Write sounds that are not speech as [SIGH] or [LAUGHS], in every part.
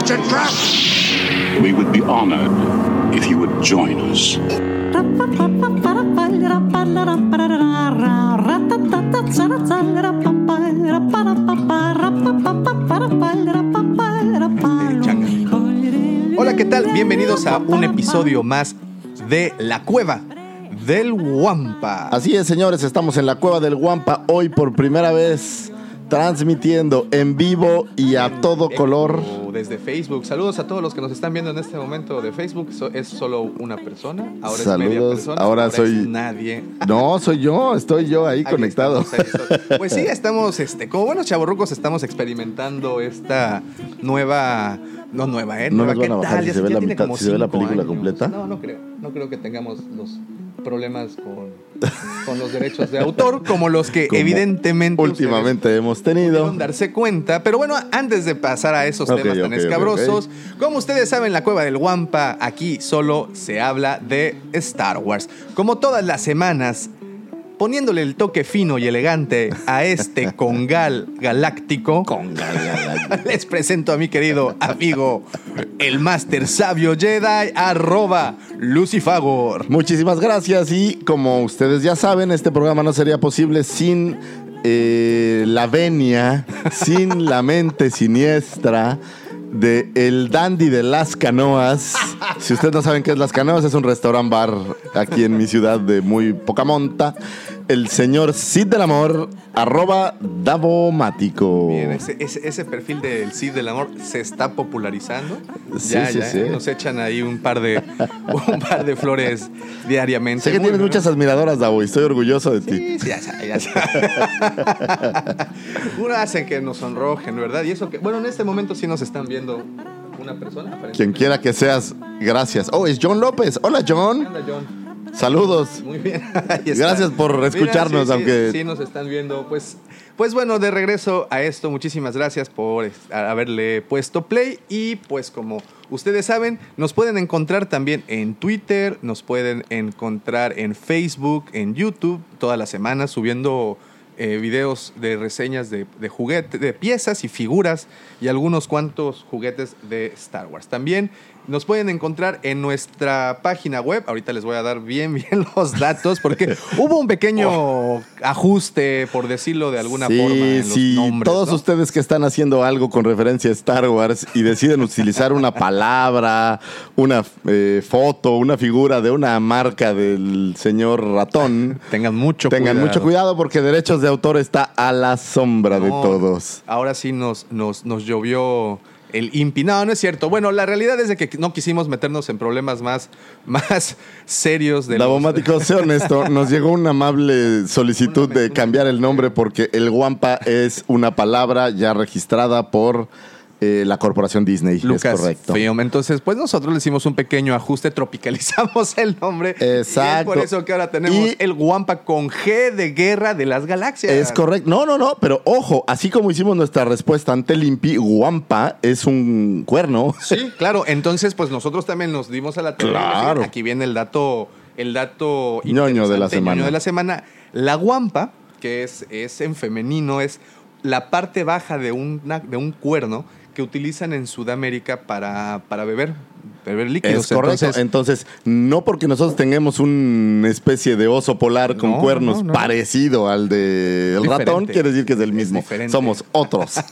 It's a trap! We would be honored if you would join us. Hola, ¿qué tal? Bienvenidos a un episodio más de La Cueva del Wampa. Así es, señores, estamos en la cueva del Guampa hoy por primera vez transmitiendo en vivo y a todo color. Desde Facebook. Saludos a todos los que nos están viendo en este momento de Facebook. So- es solo una persona. Ahora es media Saludos. persona. Ahora es soy- nadie. No, soy yo, estoy yo ahí, Ahí conectado. estamos, ahí estamos. Pues sí, estamos, este, como buenos chavorrucos, estamos experimentando esta nueva. No nueva, ¿eh? No Nueva, nos van ¿qué a bajar tal? si Ya- se ve ya la tiene mitad- como si se ve la cinco película años. completa. No, no creo. No creo que tengamos los problemas con, con los derechos de autor, como los que Como evidentemente. Últimamente hemos tenido. darse cuenta. Pero bueno, antes de pasar a esos temas tan escabrosos, como ustedes saben, la cueva del Wampa, aquí solo se habla de Star Wars. Como todas las semanas, poniéndole el toque fino y elegante a este [LAUGHS] congal galáctico. [LAUGHS] Les presento a mi querido amigo, el Master Sabio Jedi, arroba Lucifagor. Muchísimas gracias y como ustedes ya saben, este programa no sería posible sin eh, la venia, sin la mente siniestra de el dandy de las canoas. Si ustedes no saben qué es las canoas, es un restaurant bar aquí en mi ciudad de muy poca monta. El señor Cid del Amor, arroba Davomático. Bien, ese, ese- ese perfil del Cid del Amor se está popularizando. Sí, ya, sí, ya, sí. Nos echan ahí un par de, [LAUGHS] un par de flores diariamente. Sé que Muy tienes muchas admiradoras, Davo, y estoy orgulloso de ti. Sí, ya sabe, ya sabe. [LAUGHS] Uno hacen que nos sonrojen, ¿verdad? Y eso que, bueno, en este momento sí nos están viendo una persona. Quien quiera que seas, gracias. Oh, es John López. Hola, John. Anda, John. Saludos. Muy bien. [LAUGHS] Gracias por escucharnos, sí, sí, aunque- Sí, nos están viendo. Pues, pues bueno, de regreso a esto, muchísimas gracias por haberle puesto play. Y pues como ustedes saben, nos pueden encontrar también en Twitter, nos pueden encontrar en Facebook, en YouTube, todas las semanas subiendo eh, videos de reseñas de, de juguetes, de piezas y figuras y algunos cuantos juguetes de Star Wars. También nos pueden encontrar en nuestra página web. Ahorita les voy a dar bien, [LAUGHS] bien los datos porque hubo un pequeño ajuste, por decirlo de alguna sí, forma, en los sí, nombres. todos ¿no? ustedes que están haciendo algo con referencia a Star Wars y deciden utilizar una palabra, una eh, foto, una figura de una marca del señor ratón, Tengan mucho tengan cuidado. mucho cuidado porque derechos de autor está a la sombra de todos. Ahora sí nos, nos, nos llovió el impi. No, no es cierto. Bueno, la realidad es de que no quisimos meternos en problemas más, [LAUGHS] más serios de los- Davomático, sé [LAUGHS] honesto, nos llegó una amable solicitud de cambiar el nombre porque el Guampa es una palabra ya registrada por eh, la corporación Disney. es Lucas correcto. Film. Entonces, pues nosotros le hicimos un pequeño ajuste, tropicalizamos [LAUGHS] el nombre. Y Exacto. es por eso que ahora tenemos Y- el Guampa con G de Guerra de las Galaxias. Es correcto. No, no, no, pero ojo, así como hicimos nuestra respuesta ante el INPI, Guampa es un cuerno. Sí, [LAUGHS] claro. Entonces, pues nosotros también nos dimos a la tarea. Claro. Aquí viene el dato, el dato Ñoño de la semana. ñoño de la semana. La guampa, que es, es en femenino, es la parte baja de, una- de un cuerno que utilizan en Sudamérica para, para beber, beber líquidos. Es correcto. Entonces, Entonces, no porque nosotros tengamos una especie de oso polar con No, cuernos no, no. parecido al del Diferente. ratón, quiere decir que es del Es mismo. diferente. Somos otros. [LAUGHS]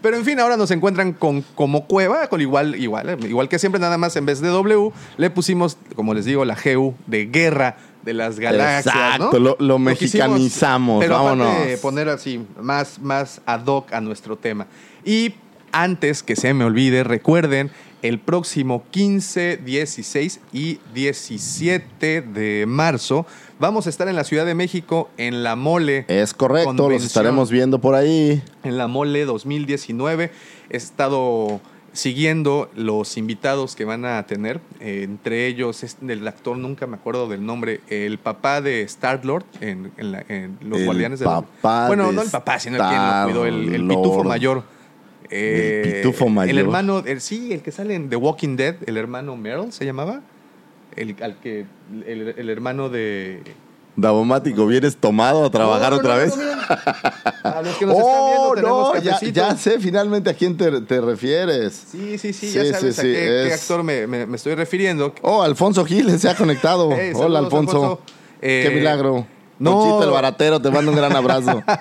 Pero en fin, ahora nos encuentran con como cueva, con igual, igual, eh, igual que siempre, nada más en vez de W, le pusimos, como les digo, la GU de guerra de las galaxias. Exacto, ¿no? lo- lo quisimos, mexicanizamos, pero vámonos. poner así, más, más ad hoc a nuestro tema. Y antes que se me olvide, recuerden el próximo 15, 16 y 17 de marzo. Vamos a estar en la Ciudad de México en la Mole. Es correcto, los estaremos viendo por ahí. en la Mole 2019. He estado siguiendo los invitados que van a tener. Eh, entre ellos, es del actor, nunca me acuerdo del nombre, el papá de Star-Lord en, en en Los El Guardianes de la- papá Bueno, de no el papá, sino el quien lo cuidó, el, el pitufo mayor. Eh, El pitufo mayor. El hermano, el- sí, el que sale en The Walking Dead, el hermano Meryl se llamaba. El, al que, el, el hermano de. Davomático, ¿vienes tomado a trabajar No, no, otra no, vez? A los que nos [LAUGHS] están viendo oh, tenemos no, ya, ya sé finalmente a quién te, te refieres. Sí, sí, sí, Sí, ya sí, sabes a sí, qué, qué es- actor me, me- me estoy refiriendo. Oh, Alfonso Giles se ha conectado. [LAUGHS] Hey, Hola, saludos, Alfonso. Alfonso. Eh, Qué milagro. No. El baratero, te mando un gran abrazo. [LAUGHS]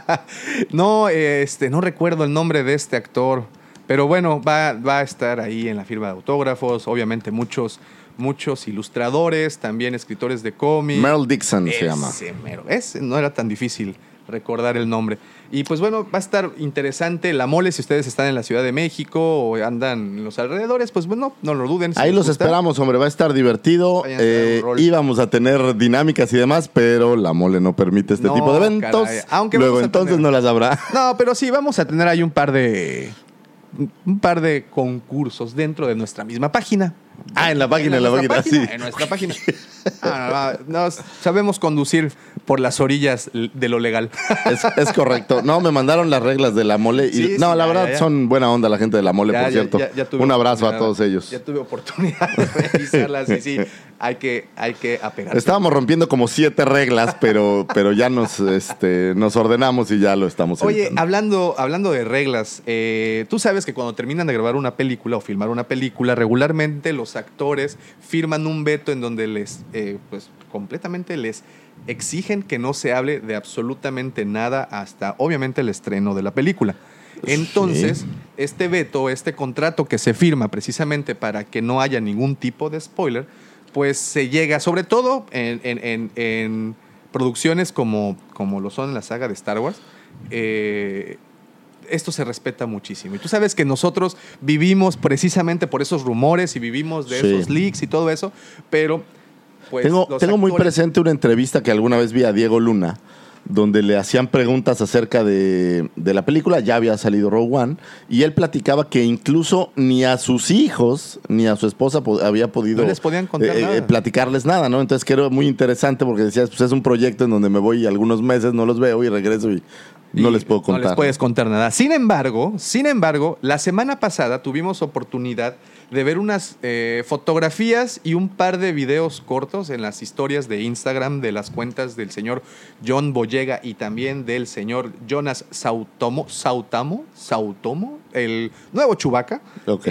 No, este, no recuerdo el nombre de este actor, pero bueno, va, va a estar ahí en la firma de autógrafos, obviamente muchos, muchos ilustradores, también escritores de cómics. Merle Dixon se llama. mero, ese no era tan difícil recordar el nombre. Y pues bueno, va a estar interesante la mole si ustedes están en la Ciudad de México o andan en los alrededores, pues bueno, no lo duden. si Ahí los gusta. esperamos, hombre, va a estar divertido. A Eh, rol. íbamos a tener dinámicas y demás, pero la mole no permite este No, tipo de eventos. caray. Aunque Luego a entonces tener- no las habrá. [LAUGHS] No, pero sí, vamos a tener ahí un par de. Un par de concursos dentro de nuestra misma página. Ah, en la página, en la página, sí. En nuestra página. [LAUGHS] Ah, no, no, no, sabemos conducir por las orillas de lo legal. Es, es correcto. No, me mandaron las reglas de la mole y Sí, sí, no, la ya, verdad ya, ya. son buena onda la gente de la mole, por cierto. Un abrazo a todos ellos. Ya tuve oportunidad de revisarlas y sí, hay que, hay que apegarse. Estábamos rompiendo como siete reglas, pero, pero ya nos, este, nos ordenamos y ya lo estamos Oye, evitando. hablando, hablando de reglas, eh, tú sabes que cuando terminan de grabar una película o filmar una película, regularmente los actores firman un veto en donde les, eh, pues, completamente les exigen que no se hable de absolutamente nada hasta, obviamente, el estreno de la película. Entonces, este veto, este contrato que se firma precisamente para que no haya ningún tipo de spoiler, pues se llega, sobre todo en, en- en- en producciones como, como lo son en la saga de Star Wars, eh, esto se respeta muchísimo. Y tú sabes que nosotros vivimos precisamente por esos rumores y vivimos de Sí. esos leaks y todo eso, pero pues tengo muy presente una entrevista que alguna vez vi a Diego Luna, donde le hacían preguntas acerca de, de la película, ya había salido Rogue One, y él platicaba que incluso ni a sus hijos ni a su esposa po- había podido No les podían contar nada. platicarles nada, ¿no? Entonces que era muy interesante porque decías, pues es un proyecto en donde me voy algunos meses, no los veo y regreso y no les puedo contar. No les puedes contar nada. Sin embargo, sin embargo, la semana pasada tuvimos oportunidad de ver unas eh, fotografías y un par de videos cortos en las historias de Instagram de las cuentas del señor John Boyega y también del señor Jonas Sautomo, Sautamo, Sautomo, el nuevo Chubaca. Ok.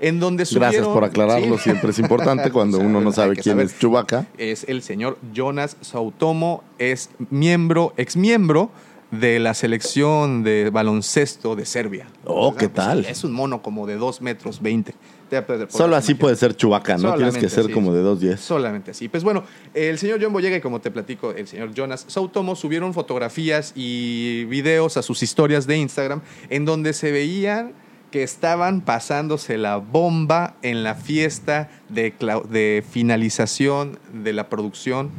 en donde Gracias subieron- por aclararlo, Sí. siempre es importante [LAUGHS] cuando uno no sabe quién saber. es Chubaca. es el señor Jonas Sautomo, es miembro, ex miembro de la selección de baloncesto de Serbia. Oh, ¿qué pues, tal? Es un mono como de 2 metros 20. Te podrás Solo así imaginar. puede ser Chubaca, ¿no? Tienes que ser así. como de 2.10. Solamente así. Pues bueno, el señor John Boyega y como te platico, el señor Jonas Sautomo subieron fotografías y videos a sus historias de Instagram en donde se veían que estaban pasándose la bomba en la fiesta de finalización de la producción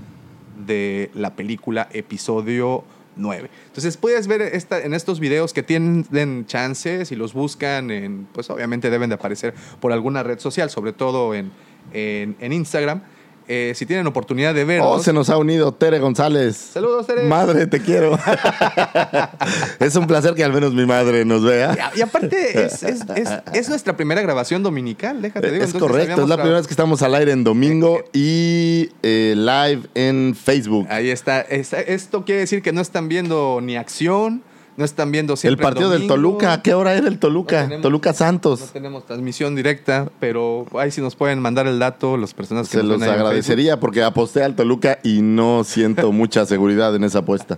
de la película episodio 9. Entonces puedes ver esta, en estos videos que tienen chances y los buscan en, pues obviamente deben de aparecer por alguna red social, sobre todo en, en, en Instagram. Eh, si tienen oportunidad de verlos. Oh, se nos ha unido Tere González. Saludos, Tere. Madre, te quiero. [LAUGHS] es un placer que al menos mi madre nos vea. Y, y aparte es, es- es- es nuestra primera grabación dominical, déjate digo. Es correcto, es la primera vez que estamos al aire en domingo y eh, live en Facebook. Ahí. Está- Esto quiere decir que no están viendo ni acción, no están viendo El siempre partido del. Toluca, ¿a qué hora era el Toluca? No tenemos- Toluca No Santos. tenemos transmisión directa, pero ahí sí nos pueden mandar el dato las personas que Se nos los agradecería porque aposté al Toluca y no siento [LAUGHS] mucha seguridad en esa apuesta.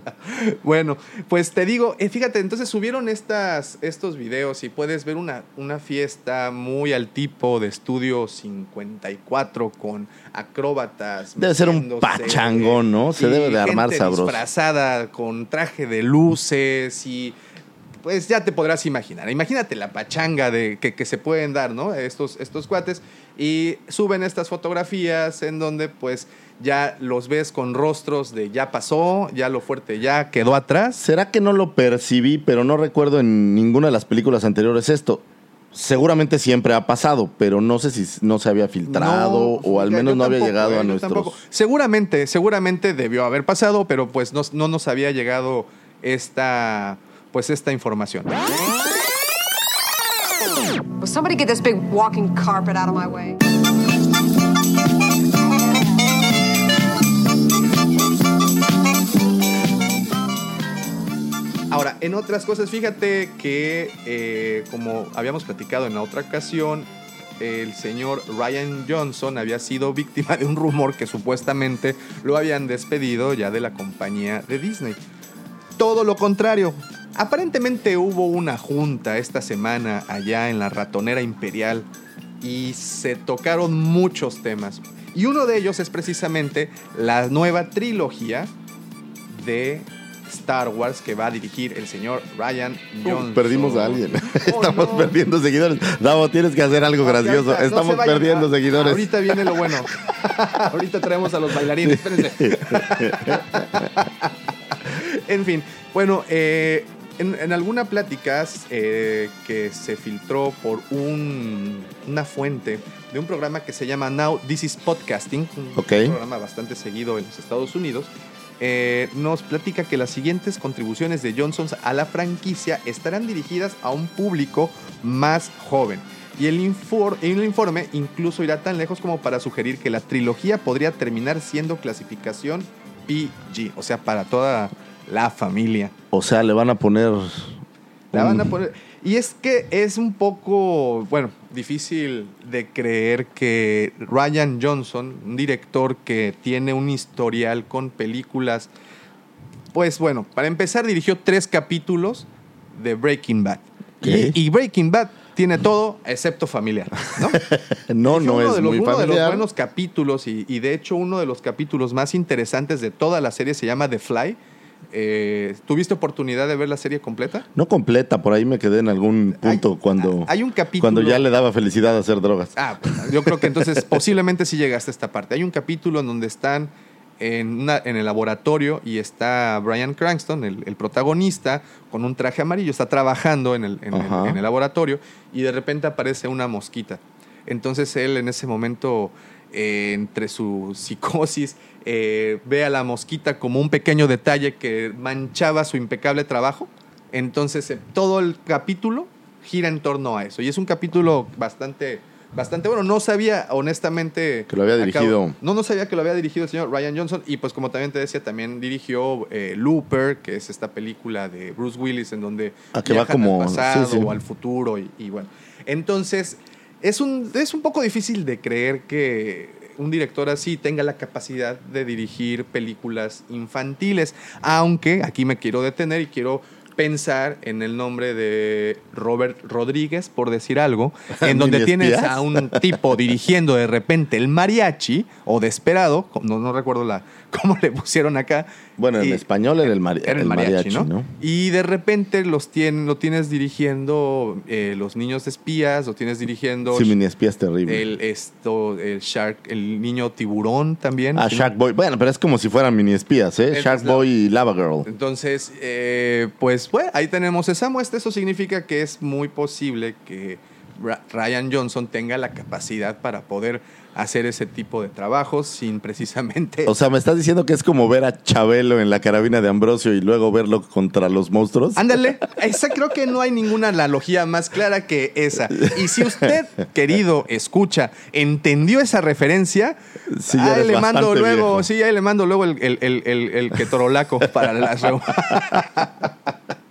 Bueno, pues te digo, eh, fíjate, entonces subieron estas, estos videos y puedes ver una, una fiesta muy al tipo de estudio 54 con acróbatas. Debe ser un pachangón, ¿no? Se debe de armar sabroso. disfrazada con traje de luces y pues ya te podrás imaginar. Imagínate la pachanga de, que, que se pueden dar, ¿no? Estos, estos cuates. Y suben estas fotografías en donde pues ya los ves con rostros de ya pasó, ya lo fuerte ya quedó atrás. ¿Será que no lo percibí, pero no recuerdo en ninguna de las películas anteriores esto? Seguramente siempre ha pasado, pero no sé si no se había filtrado No, o al menos no había llegado eh, a yo nuestros... tampoco. Seguramente, seguramente debió haber pasado, pero pues no, no nos había llegado esta, pues esta información. Will somebody get this big walking carpet out of my way? Ahora, en otras cosas, fíjate que, eh, como habíamos platicado en la otra ocasión, el señor Ryan Johnson había sido víctima de un rumor que supuestamente lo habían despedido ya de la compañía de Disney. Todo lo contrario. Aparentemente hubo una junta esta semana allá en la ratonera imperial y se tocaron muchos temas. Y uno de ellos es precisamente la nueva trilogía de Star Wars que va a dirigir el señor Ryan Johnson. Perdimos a alguien. Oh, [LAUGHS] Estamos no. perdiendo seguidores. Davo, tienes que hacer algo gracioso. ahorita, Estamos perdiendo seguidores. Ahorita viene lo bueno. [LAUGHS] ahorita traemos a los bailarines. Espérense. [LAUGHS] en fin, bueno, eh, en, en alguna plática eh, que se filtró por un- una fuente de un programa que se llama Now This is Podcasting, un programa bastante seguido en los Estados Unidos, eh, nos platica que las siguientes contribuciones de Johnson a la franquicia estarán dirigidas a un público más joven. Y el, infor- el informe incluso irá tan lejos como para sugerir que la trilogía podría terminar siendo clasificación PG, o sea, para toda la familia. O sea, le van a poner. La van a poner. Y es que es un poco, bueno, difícil de creer que Ryan Johnson, un director que tiene un historial con películas, pues bueno, para empezar dirigió tres capítulos de Breaking Bad. Y, y Breaking Bad tiene todo excepto familiar, ¿no? [LAUGHS] No, no es de los, muy uno de los buenos capítulos y, y de hecho uno de los capítulos más interesantes de toda la serie se llama The Fly. Eh, ¿Tuviste oportunidad de ver la serie completa? No completa, por ahí me quedé en algún punto Hay- cuando, hay un capítulo- cuando ya le daba felicidad hacer drogas. Ah, pues, yo creo que entonces [LAUGHS] posiblemente sí llegaste a esta parte. Hay un capítulo en donde están en, una- en el laboratorio y está Brian Cranston, el, el protagonista, con un traje amarillo, está trabajando en el, en el- Ajá. en el laboratorio y de repente aparece una mosquita. Entonces él en ese momento, eh, entre su psicosis, eh, ve a la mosquita como un pequeño detalle que manchaba su impecable trabajo. Entonces eh, todo el capítulo gira en torno a eso. Y es un capítulo bastante, bastante bueno. No sabía, honestamente... Que lo había acabo- dirigido. no, no sabía que lo había dirigido el señor Ryan Johnson. Y pues como también te decía, también dirigió eh, Looper, que es esta película de Bruce Willis en donde Ah, que va como- al pasado sí, sí. o al futuro. Y, y bueno, entonces es un, es un poco difícil de creer que un director así tenga la capacidad de dirigir películas infantiles. Aunque aquí me quiero detener y quiero pensar en el nombre de Robert Rodríguez, por decir algo, [LAUGHS] en donde ¿Mini tienes espías? a un tipo dirigiendo de repente el mariachi o desesperado, no, no recuerdo la, cómo le pusieron acá. Bueno, en español era el, mari- era el el mariachi, mariachi, ¿no? ¿no? Y de repente los tien- lo tienes dirigiendo eh, los niños espías, lo tienes dirigiendo Sí, mini espía es terrible. el esto, el Shark, el niño tiburón también. Ah, Shark Boy. Bueno, pero es como si fueran mini espías, ¿eh? Shark Boy y Lava Girl. Entonces, eh, pues bueno, ahí tenemos esa muestra. Eso significa que es muy posible que Ryan Johnson tenga la capacidad para poder hacer ese tipo de trabajos sin precisamente... O sea, ¿me estás diciendo que es como ver a Chabelo en la carabina de Ambrosio y luego verlo contra los monstruos? Ándale, [LAUGHS] esa creo que no hay ninguna analogía más clara que esa. Y si usted, querido escucha, entendió esa referencia, Sí, ya ahí le mando luego, viejo. sí, ahí le mando luego el, el, el, el, el ketorolaco para las [LAUGHS]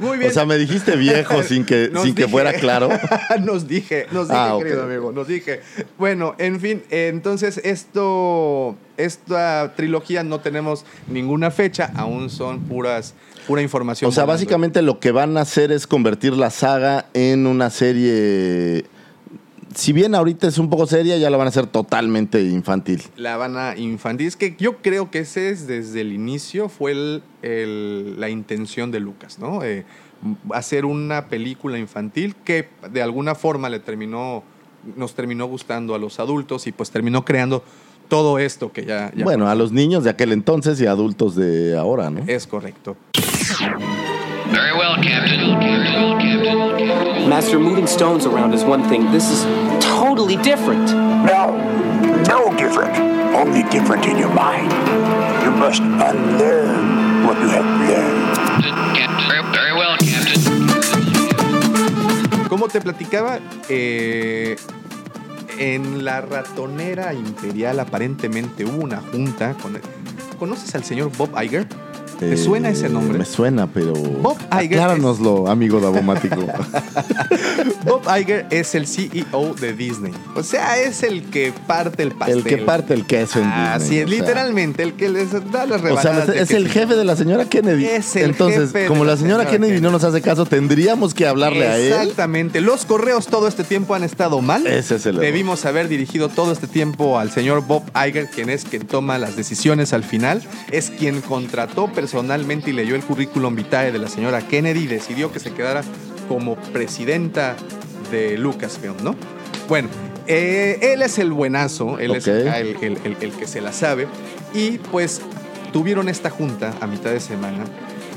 Muy bien. O sea, me dijiste viejo [LAUGHS] sin que, Nos sin que fuera claro. [LAUGHS] nos dije, nos dije, Ah, querido amigo, nos dije. Bueno, en fin, entonces esto, esta trilogía no tenemos ninguna fecha, aún son puras, pura información. O sea, volando. básicamente lo que van a hacer es convertir la saga en una serie. Si bien ahorita es un poco seria, ya la van a hacer totalmente infantil. La Habana infantil. Es que yo creo que ese es desde el inicio, fue el- el- la intención de Lucas, ¿no? Eh, hacer una película infantil que de alguna forma le terminó, nos terminó gustando a los adultos y pues terminó creando todo esto que ya, ya Bueno, a los niños de aquel entonces y adultos de ahora, ¿no? es correcto. Very well, Captain. Captain. Master, moving stones around is one thing. This is totally different. No, no different. Only different in your mind. You must unlearn what you have learned. Very well, Captain. Como te platicaba, eh, en la ratonera imperial aparentemente hubo una junta con... ¿Conoces al señor Bob Iger? ¿Te Eh, suena ese nombre? Me suena, pero. Bob Iger Acláranoslo, amigo Davomático. [LAUGHS] [LAUGHS] Bob Iger es el CEO de Disney. O sea, es el que parte el pastel. el que parte el queso en Disney. Así es, o sea. literalmente, el que les da las O rebanadas. sea, de es el jefe de la señora Kennedy. Es el Entonces, jefe como la la señora señora Kennedy, Kennedy. no nos hace caso, tendríamos que hablarle a él. Exactamente. Los correos todo este tiempo han estado mal. Ese es el. Debimos haber dirigido todo este tiempo al señor Bob Iger, quien es quien toma las decisiones al final. Es quien contrató personalmente y leyó el currículum vitae de la señora Kennedy y decidió que se quedara como presidenta de Lucasfilm, ¿no? Bueno, eh, él es el buenazo, él es acá el, el- el- el que se la sabe. Y pues tuvieron esta junta a mitad de semana.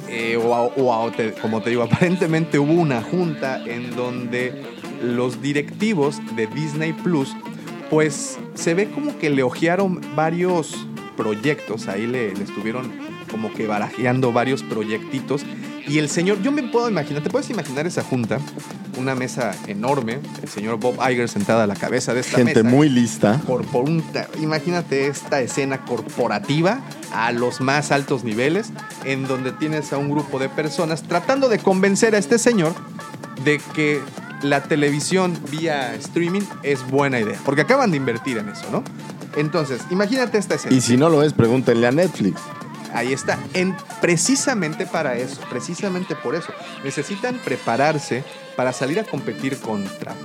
eh, o, a- o a- te- como te digo, [LAUGHS] aparentemente hubo una junta en donde los directivos de Disney Plus, pues se ve como que le ojearon varios proyectos, ahí le, le estuvieron como que barajeando varios proyectitos. Y el señor, yo me puedo imaginar, ¿te puedes imaginar esa junta? Una mesa enorme, el señor Bob Iger sentada a la cabeza de esta Gente mesa. muy lista. Un- imagínate esta escena corporativa a los más altos niveles, en donde tienes a un grupo de personas tratando de convencer a este señor de que la televisión vía streaming es buena idea, porque acaban de invertir en eso, ¿no? Entonces, imagínate esta escena. Y si no lo es, pregúntenle a Netflix. Ahí está. En, precisamente para eso, precisamente por eso. Necesitan prepararse para salir a competir contra,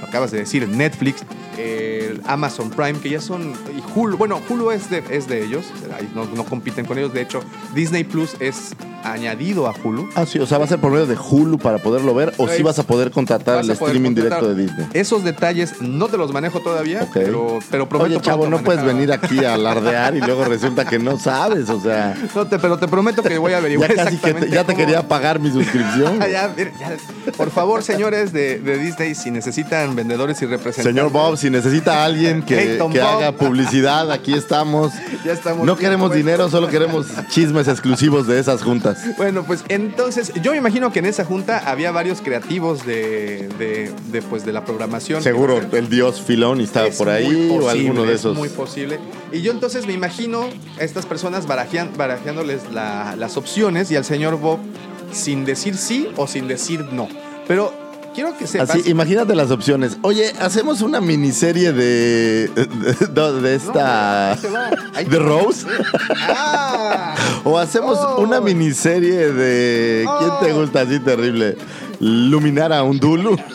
lo acabas de decir, Netflix, el Amazon Prime, que ya son, y Hulu, bueno, Hulu es de, es de ellos, no, no compiten con ellos, de hecho, Disney Plus es añadido a Hulu. Ah, sí, o sea, va a ser por medio de Hulu para poderlo ver, o si vas a poder contratar el poder streaming contratar. directo de Disney. Esos detalles no te los manejo todavía, Ok. pero, pero prometo Oye, chavo, no puedes venir aquí a alardear y luego resulta que no sabes, o sea, [LAUGHS] No te, pero te prometo que voy a [LAUGHS] ya averiguar casi que te- exactamente ya te quería pagar mi suscripción. [LAUGHS] Ya, ya. Por favor, señores de, de Disney, si necesitan vendedores y representantes. Señor Bob, si necesita alguien que, que haga publicidad, aquí estamos. [LAUGHS] Ya estamos No queremos puestos. dinero, solo queremos chismes exclusivos de esas juntas. Bueno, pues entonces, yo me imagino que en esa junta había varios creativos de, de, de, pues, de la programación. Seguro el dios Filoni estaba Es por ahí o alguno de es esos. muy posible. Y yo entonces me imagino a estas personas barajean- barajeándoles la- las opciones y al señor Bob sin decir sí o sin decir no. Pero quiero que sepas... Así, imagínate las opciones. Oye, hacemos una miniserie de. de, de esta. ¿De. Rose? ¡Ah! [LAUGHS] O hacemos Oh. una miniserie de. ¿Quién te Oh. gusta así terrible? Luminar a un Dulu. [LAUGHS]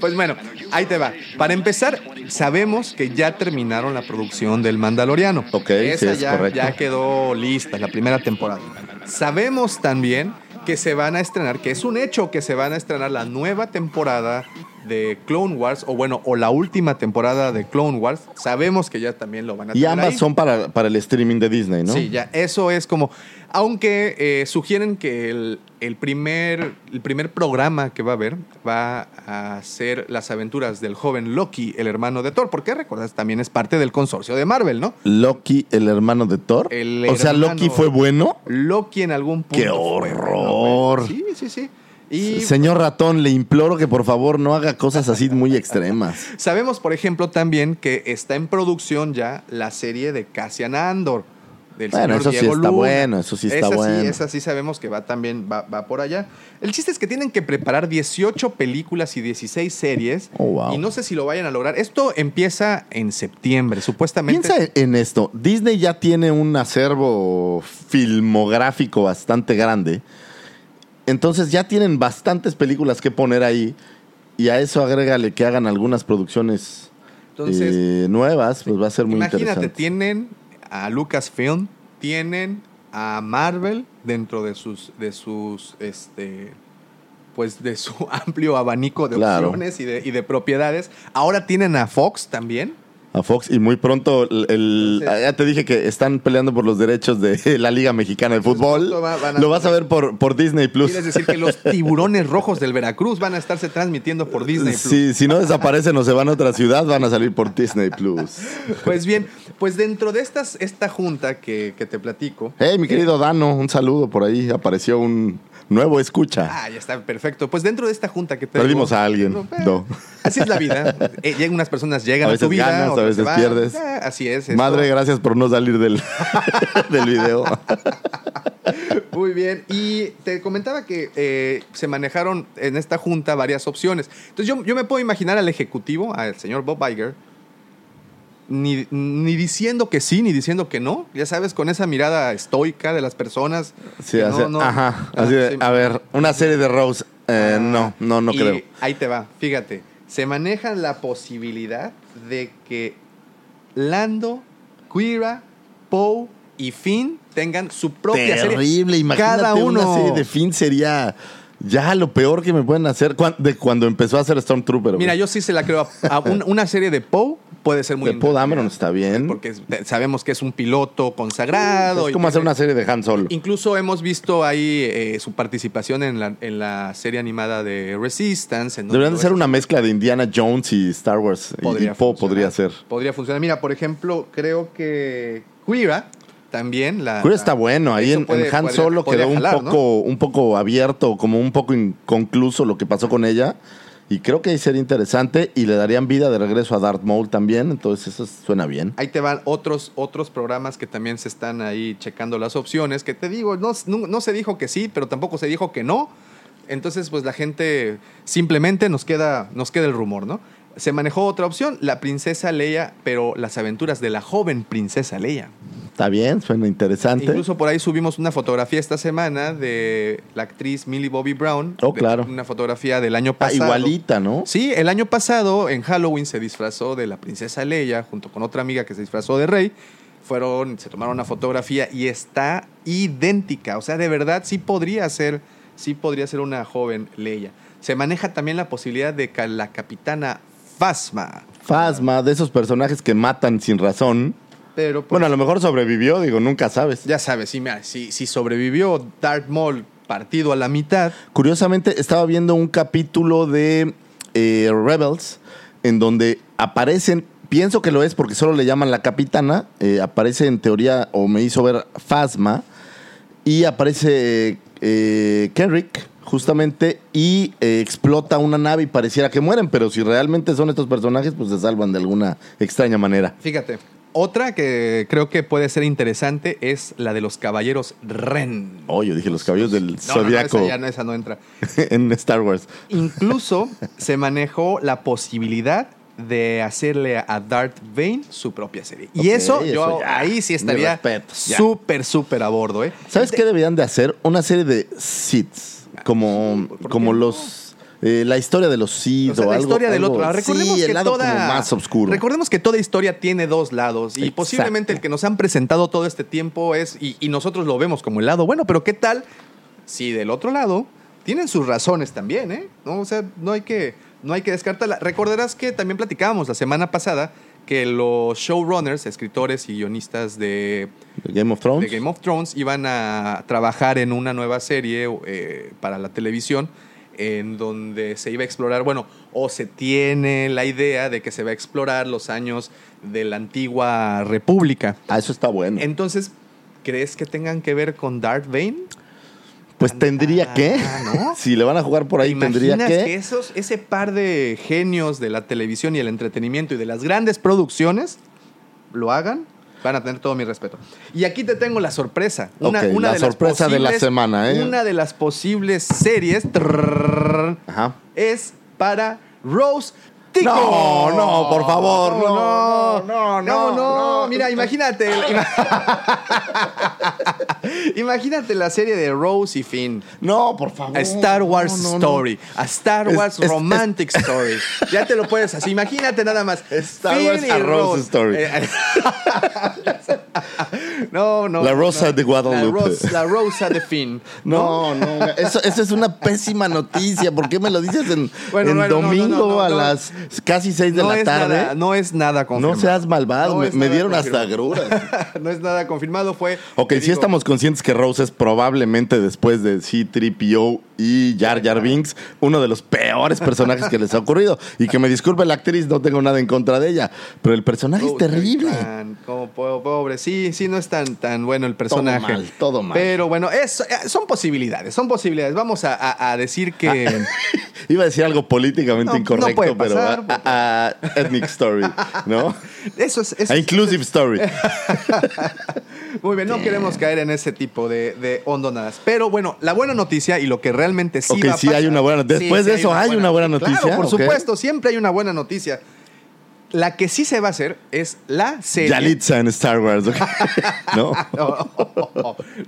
Pues bueno, ahí te va. Para empezar, sabemos que ya terminaron la producción del Mandaloriano. Ok, Esa sí, es ya, correcto. ya quedó lista, la primera temporada. Sabemos también que se van a estrenar, que es un hecho que se van a estrenar la nueva temporada de Clone Wars, o bueno, o la última temporada de Clone Wars. Sabemos que ya también lo van a Y tener ambas ahí. son para, para el streaming de Disney, ¿no? Sí, ya, eso es como. Aunque eh, sugieren que el, el primer, el primer programa que va a haber va a ser las aventuras del joven Loki, el hermano de Thor. Porque recuerdas, también es parte del consorcio de Marvel, ¿no? Loki, el hermano de Thor. El o sea, hermano- Loki fue bueno. Loki en algún punto. ¡Qué fue horror! sí, sí, sí. Y Señor ratón, le imploro que por favor no haga cosas así muy extremas. [LAUGHS] sabemos, por ejemplo, también que está en producción ya la serie de Cassian Andor. Del Bueno, señor eso sí Diego está Luna. bueno, eso sí está Esa bueno. esa sí sabemos que va también, va, va por allá. El chiste es que tienen que preparar 18 películas y 16 series. Oh, wow. Y no sé si lo vayan a lograr. Esto empieza en septiembre, supuestamente. Piensa en esto. Disney ya tiene un acervo filmográfico bastante grande. Entonces ya tienen bastantes películas que poner ahí. Y a eso agrégale que hagan algunas producciones Entonces, eh, nuevas, pues va a ser muy Imagínate, interesante. tienen a Lucasfilm, tienen a Marvel dentro de sus, de sus, este, pues de su [LAUGHS] amplio abanico de Claro. opciones y de, y de propiedades. Ahora tienen a Fox también. A Fox y muy pronto el, el- Entonces- ya te dije que están peleando por los derechos de [LAUGHS] la Liga Mexicana de Fútbol. va- a- Lo vas a ver por, por Disney Plus. Quiere decir que los tiburones rojos del Veracruz van a estarse transmitiendo por Disney Plus. Sí, si no desaparecen o se van a otra ciudad, van a salir por Disney Plus. Pues bien, pues dentro de estas, esta junta que, que te platico. Hey, mi querido Dano, un saludo por ahí. Apareció un nuevo escucha. Ah, ya está, perfecto. Pues dentro de esta junta que te Perdimos a alguien. No, No. Así es la vida. [LAUGHS] Eh, llegan unas personas llegan A a, veces tu vida, ganas, a veces pierdes. Eh, así es. esto. Madre, gracias por no salir del, [LAUGHS] del video. [LAUGHS] Muy bien. Y te comentaba que eh, se manejaron en esta junta varias opciones. Entonces yo, yo me puedo imaginar al ejecutivo, al señor Bob Iger, ni, ni diciendo que sí, ni diciendo que no. Ya sabes, con esa mirada estoica de las personas. Sí, así, no- no- ajá. Ah, Así de, sí. a ver, una serie de Rose. eh, Ah, no, no, no y creo. Ahí te va, fíjate. Se maneja la posibilidad de que Lando, Quira, Poe y Finn tengan su propia serie. Terrible, imagínate Cada uno. una serie de Finn sería ya lo peor que me pueden hacer de cuando empezó a hacer Stormtrooper. Mira, yo sí se la creo. A, a un- una serie de Poe puede ser muy de Poe Dameron está bien. Porque sabemos que es un piloto consagrado. es y como hacer una serie de Han Solo. Incluso hemos visto ahí eh, su participación en la, en la serie animada de Resistance. en Deberían ser una mezcla de Indiana Jones y Star Wars. y- y podría Poe podría ser. Podría funcionar. Mira, por ejemplo, creo que Quira también. La, Queer está bueno. Ahí en, puede- en Han Solo podría quedó un, poco, un poco abierto, como un poco inconcluso lo que pasó con ella. Y creo que ahí sería interesante y le darían vida de regreso a Darth Maul también. Entonces eso suena bien. Ahí te van otros, otros programas que también se están ahí checando las opciones. Que te digo, no, no, no se dijo que sí, pero tampoco se dijo que no. Entonces, pues la gente simplemente nos queda, nos queda el rumor, ¿no? Se manejó otra opción, la princesa Leia, pero las aventuras de la joven princesa Leia. Está bien, suena interesante. Incluso por ahí subimos una fotografía esta semana de la actriz Millie Bobby Brown. Oh, claro. Una fotografía del año Ah, pasado. igualita, ¿no? Sí, el año pasado en Halloween se disfrazó de la princesa Leia junto con otra amiga que se disfrazó de rey. Fueron, se tomaron una fotografía y está idéntica. O sea, de verdad sí podría ser, sí podría ser una joven Leia. Se maneja también la posibilidad de que la capitana Phasma. Fasma, de esos personajes que matan sin razón. Pero pues, Bueno, a lo mejor sobrevivió, digo, nunca sabes. ya sabes, sí, mira, si, si sobrevivió Darth Maul partido a la mitad, Curiosamente, estaba viendo un capítulo de eh, Rebels en donde aparecen, pienso que lo es porque solo le llaman la capitana, eh, aparece en teoría, o me hizo ver Fasma, y aparece eh, Kenrick, justamente, y eh, explota una nave y pareciera que mueren, pero si realmente son estos personajes, pues se salvan de alguna extraña manera. Fíjate, otra que creo que puede ser interesante es la de los caballeros Ren. Oh, yo dije los caballos del No, no, esa, ya no, esa no entra. [LAUGHS] en Star Wars. Incluso [LAUGHS] se manejó la posibilidad de hacerle a Darth Bane su propia serie. Y eso, yo ya. ahí sí estaría súper, súper a bordo, ¿eh? ¿Sabes qué deberían de hacer? Una serie de Siths, como, ¿por qué como no? los... eh, la historia de los Sith O sea, o la algo- historia del algo- otro lado. Recordemos sí, el que lado toda, como más oscuro. Recordemos que toda historia tiene dos lados. Y Exacto. posiblemente el que nos han presentado todo este tiempo es. Y, y nosotros lo vemos como el lado bueno, pero ¿qué tal si del otro lado tienen sus razones también, ¿eh? ¿No? O sea, no hay que, no hay que descartarla. Recordarás que también platicábamos la semana pasada que los showrunners, escritores y guionistas de Game of Thrones. de Game of Thrones iban a trabajar en una nueva serie eh, para la televisión en donde se iba a explorar, bueno, o se tiene la idea de que se va a explorar los años de la antigua república. Ah, eso está bueno. Entonces, ¿crees que tengan que ver con Darth Bane? Pues tendría que. ¿no? [LAUGHS] si le van a jugar por ahí, ¿Te tendría que. que esos, ese par de genios de la televisión y el entretenimiento y de las grandes producciones lo hagan? Van a tener todo mi respeto. Y aquí te tengo la sorpresa. Una, una la de sorpresa las de la semana, ¿eh? Una de las posibles series Ajá. es para Rose No, no, por favor, ¿Cómo no, no, no, ¿Cómo no? no. Mira, imagínate. ima- [LAUGHS] imagínate la serie de Rose y Finn. No, por favor. A Star Wars. Story. A Star Es- Wars es- Romantic [LAUGHS] Story. Ya te lo puedes así. Imagínate nada más. Star Finn Wars y a Rose Story. [LAUGHS] No, no. La Rosa no. de Guadalupe. La, Ros- la Rosa de Finn. No, no, eso, eso es una pésima noticia. ¿Por qué me lo dices en, Bueno, en bueno, no, no, domingo no, no, a no. las casi seis de no la tarde? Nada, no es nada confirmado. No seas malvado, No me, dieron hasta confirmado. gruras. [LAUGHS] no es nada confirmado, fue. Ok, sí digo, estamos conscientes que Rose es probablemente después de C-3PO y Jar Jar Binks uno de los peores personajes que les ha ocurrido. Y que me disculpe la actriz, no tengo nada en contra de ella. Pero el personaje es terrible. como po- pobre, sí, sí, no es tan, tan bueno el personaje. mal, todo mal. Pero bueno, es, eh, son posibilidades, son posibilidades. Vamos a, a- a decir que. [LAUGHS] Iba a decir algo políticamente No, no incorrecto, puede pero pasar, a, a- a ethnic story, ¿no? [LAUGHS] Eso es. eso A es- inclusive story. [LAUGHS] Muy bien, no queremos caer en ese tipo de, de hondonadas. Pero bueno, la buena noticia y lo que realmente sí Ok, va sí hay pasar- una buena- después de eso, ¿hay una buena noticia? Claro, por Ok. supuesto, siempre hay una buena noticia. La que sí se va a hacer es la serie. Yalitza en Star Wars, ¿ok? [LAUGHS] ¿no?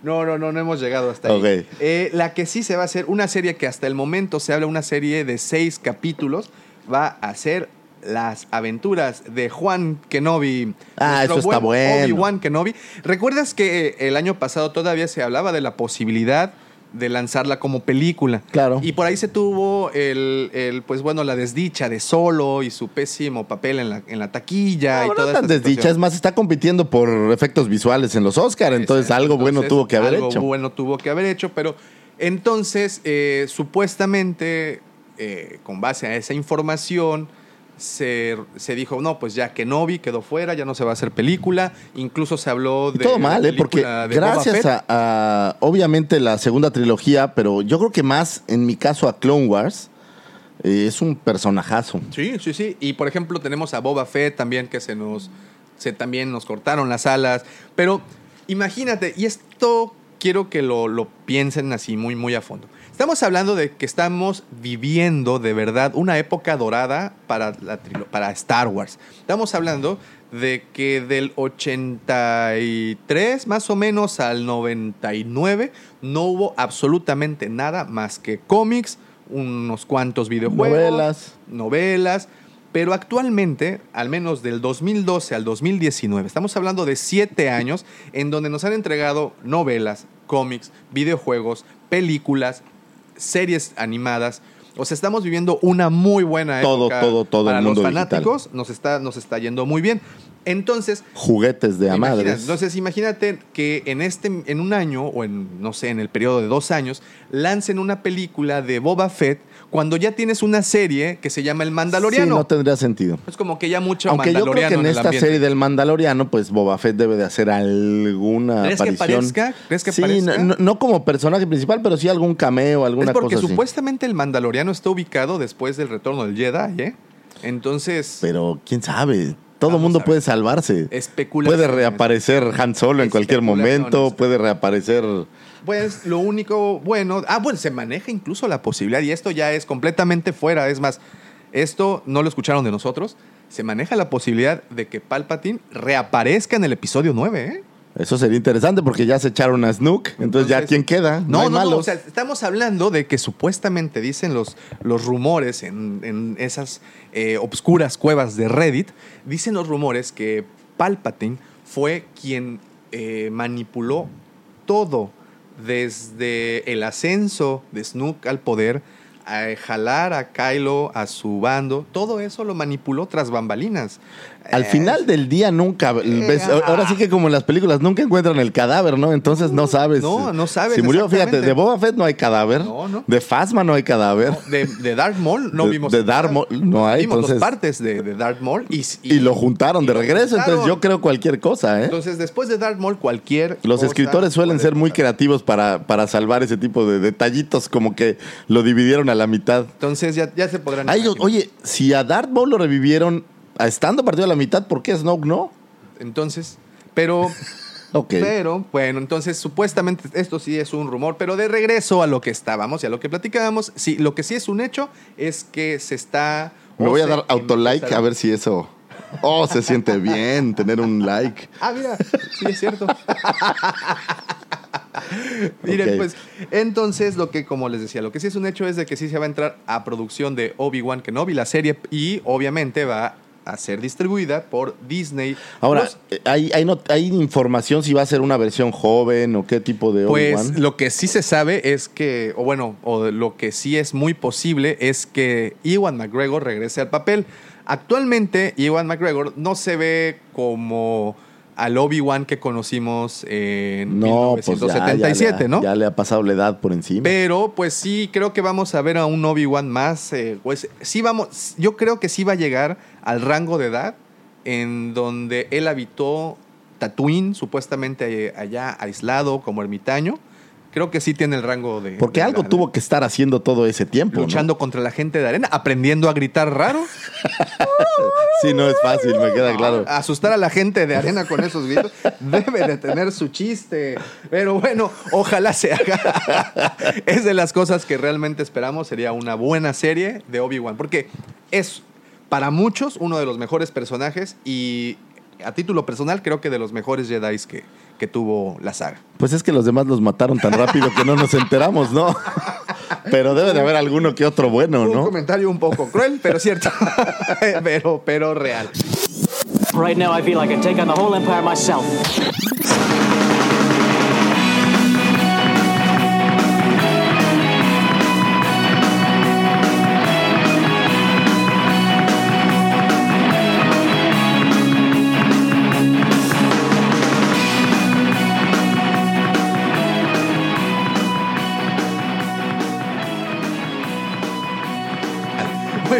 No, no, no, no hemos llegado hasta ahí. Ok. Eh, la que sí se va a hacer, una serie que hasta el momento se habla, una serie de seis capítulos, va a ser las aventuras de Juan Kenobi. Ah, eso está buen bueno. Obi-Wan Kenobi. ¿Recuerdas que eh, el año pasado todavía se hablaba de la posibilidad de lanzarla como película? Claro. Y por ahí se tuvo el, el, pues bueno, la desdicha de Solo y su pésimo papel en la, en la taquilla No, y no toda tan esta desdicha, situación. es más, está compitiendo por efectos visuales en los Oscar, entonces Exacto. algo bueno tuvo que haber algo hecho. bueno tuvo que haber hecho, pero entonces, eh, supuestamente, eh, con base a esa información, se, se dijo, no, pues ya Kenobi quedó fuera, ya no se va a hacer película, incluso se habló de... todo mal, ¿eh? Porque gracias a, obviamente, la segunda trilogía, pero yo creo que más, en mi caso, a Clone Wars, eh, es un personajazo. Sí, sí, sí. Y por ejemplo, tenemos a Boba Fett también que se nos. Se, también nos cortaron las alas. Pero imagínate, y esto quiero que lo, lo piensen así muy, muy a fondo. Estamos hablando de que estamos viviendo de verdad una época dorada para, la trilo- para Star Wars. Estamos hablando de que del 83 más o menos al 99 no hubo absolutamente nada más que cómics, unos cuantos videojuegos, Novelas. novelas, pero actualmente, al menos del 2012 al 2019, estamos hablando de siete años en donde nos han entregado novelas, cómics, videojuegos, películas, series animadas. O sea, estamos viviendo una muy buena Todo, época todo, todo para el mundo los digital. fanáticos. Nos está, nos está yendo muy bien. Entonces, Juguetes de amadres. Entonces, imagínate que en este, en un año, o en, no sé, en el periodo de dos años, lancen una película de Boba Fett cuando ya tienes una serie que se llama El Sí, Mandaloriano. no tendría sentido. Es como que ya mucho Aunque yo creo que en esta serie del Mandaloriano, pues Boba Fett debe de hacer alguna ¿Crees que aparición. aparezca? ¿Crees que sí, aparezca? no, no como personaje principal, pero sí algún cameo, alguna Es porque cosa así. supuestamente el Mandaloriano está ubicado después del retorno del Jedi, ¿eh? Entonces, Pero quién sabe. Todo mundo puede salvarse. Puede reaparecer Han Solo en cualquier momento, puede reaparecer. Pues lo único bueno, ah, bueno, se maneja incluso la posibilidad, y esto ya es completamente fuera, es más, esto no lo escucharon de nosotros, se maneja la posibilidad de que Palpatine reaparezca en el episodio 9, ¿eh? Eso sería interesante porque ya se echaron a Snook. Entonces, ya quién queda. No, No, no, no, o sea, estamos hablando de que supuestamente dicen los, los rumores en, en esas eh, obscuras cuevas de Reddit, dicen los rumores que Palpatine fue quien eh, manipuló todo, desde el ascenso de Snook al poder, a jalar a Kylo a su bando, todo eso lo manipuló tras bambalinas. Al Eh, final del día nunca ves- ah. ahora sí que como en las películas nunca encuentran el cadáver, ¿no? Entonces no sabes. no, no sabes Si murió, fíjate, de Boba Fett no hay cadáver. No, no. De Phasma no hay cadáver. de, de Darth Maul no De- vimos. de Darth Maul no hay, Vimos entonces- dos partes de, de Darth Maul y, Y, lo juntaron y de regreso. Entonces yo creo cualquier cosa, ¿eh? Entonces, después de Darth Maul, cualquier. Los cosa escritores suelen ser muy creativos para, para salvar ese tipo de detallitos, como que lo dividieron a la mitad. Entonces, ya, ya se podrán. Ay, oye, si a Darth Maul lo revivieron estando partido a la mitad, ¿por qué Snoke no? Entonces, pero. [LAUGHS] Ok. Pero, bueno, entonces supuestamente esto sí es un rumor, pero de regreso a lo que estábamos y a lo que platicábamos, sí, lo que sí es un hecho es que se está. Me voy a dar autolike empezará- a ver si eso. Oh, se siente [LAUGHS] bien tener un like. Ah, mira, sí es cierto. [LAUGHS] Miren, pues, entonces lo que, como les decía, lo que sí es un hecho es de que sí se va a entrar a producción de Obi-Wan Kenobi, la serie, y obviamente va a ser distribuida por Disney. Ahora, Los- ¿hay, hay, no- ¿hay información si va a ser una versión joven o qué tipo de Pues lo que sí se sabe es que, o bueno, o lo que sí es muy posible es que Ewan McGregor regrese al papel. Actualmente, Ewan McGregor no se ve como al Obi-Wan que conocimos en No, pues ya- 1977, ya, le ha- ¿no? Ya le ha pasado la edad por encima. Pero pues sí, creo que vamos a ver a un Obi-Wan más. eh, pues sí vamos, yo creo que sí va a llegar al rango de edad en donde él habitó Tatooine, supuestamente eh, allá aislado como ermitaño. Creo que sí tiene el rango de... Porque de algo tuvo que estar haciendo todo ese tiempo. ¿no? Luchando contra la gente de arena, aprendiendo a gritar raro. [LAUGHS] Sí, no es fácil, me queda claro. Asustar a la gente de arena con esos gritos [LAUGHS] debe de tener su chiste. Pero bueno, ojalá se haga. [LAUGHS] Es de las cosas que realmente esperamos. Sería una buena serie de Obi-Wan. Porque es para muchos uno de los mejores personajes y a título personal creo que de los mejores Jedi que, que tuvo la saga. Pues es que los demás los mataron tan rápido que no nos enteramos, ¿no? [LAUGHS] Pero debe de haber alguno que otro bueno, Un ¿no? comentario un poco cruel, pero cierto. [LAUGHS] pero, pero real. Right now, I feel I can take on the whole empire myself.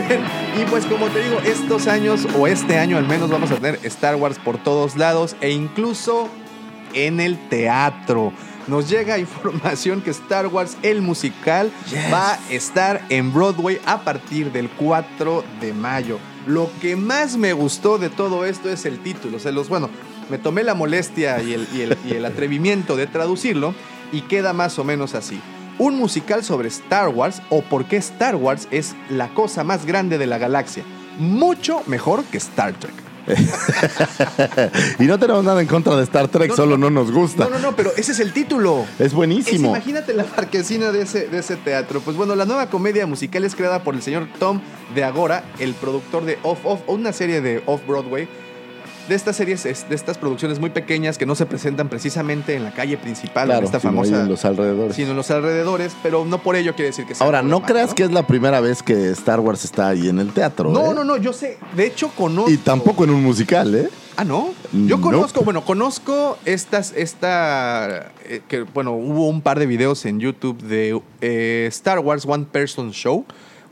[LAUGHS] Y pues como te digo, estos años, o este año al menos, vamos a tener Star Wars por todos lados e incluso en el teatro. Nos llega [LAUGHS] información que Star Wars, el musical, va a estar en Broadway a partir del 4 de mayo. Lo que más me gustó de todo esto es el título. O sea, los, bueno, me tomé la molestia y el, y el- y el [LAUGHS] atrevimiento de traducirlo y queda más o menos así. Un musical sobre Star Wars o por qué Star Wars es la cosa más grande de la galaxia. Mucho mejor que Star Trek. [LAUGHS] y no tenemos nada en contra de Star Trek, No, solo no. no nos gusta. No, no, no, pero ese es el título. Es Es, buenísimo. imagínate la marquesina de ese, de ese teatro. Pues bueno, la nueva comedia musical es creada por el señor Tom de Agora, el productor de Off Off, una serie de Off Broadway. De estas series, es- de estas producciones muy pequeñas que no se presentan precisamente en la calle principal, Claro, en esta sino famosa. en los alrededores. Sino en los alrededores, pero no por ello quiere decir que sea. Ahora, no creas ¿no? que es la primera vez que Star Wars está ahí en el teatro. No, ¿eh? no, no, yo sé. De hecho, conozco. Y tampoco en un musical, ¿eh? Ah, no. Yo No. conozco, bueno, conozco estas, esta, eh, que, bueno, hubo un par de videos en YouTube de eh, Star Wars One Person Show.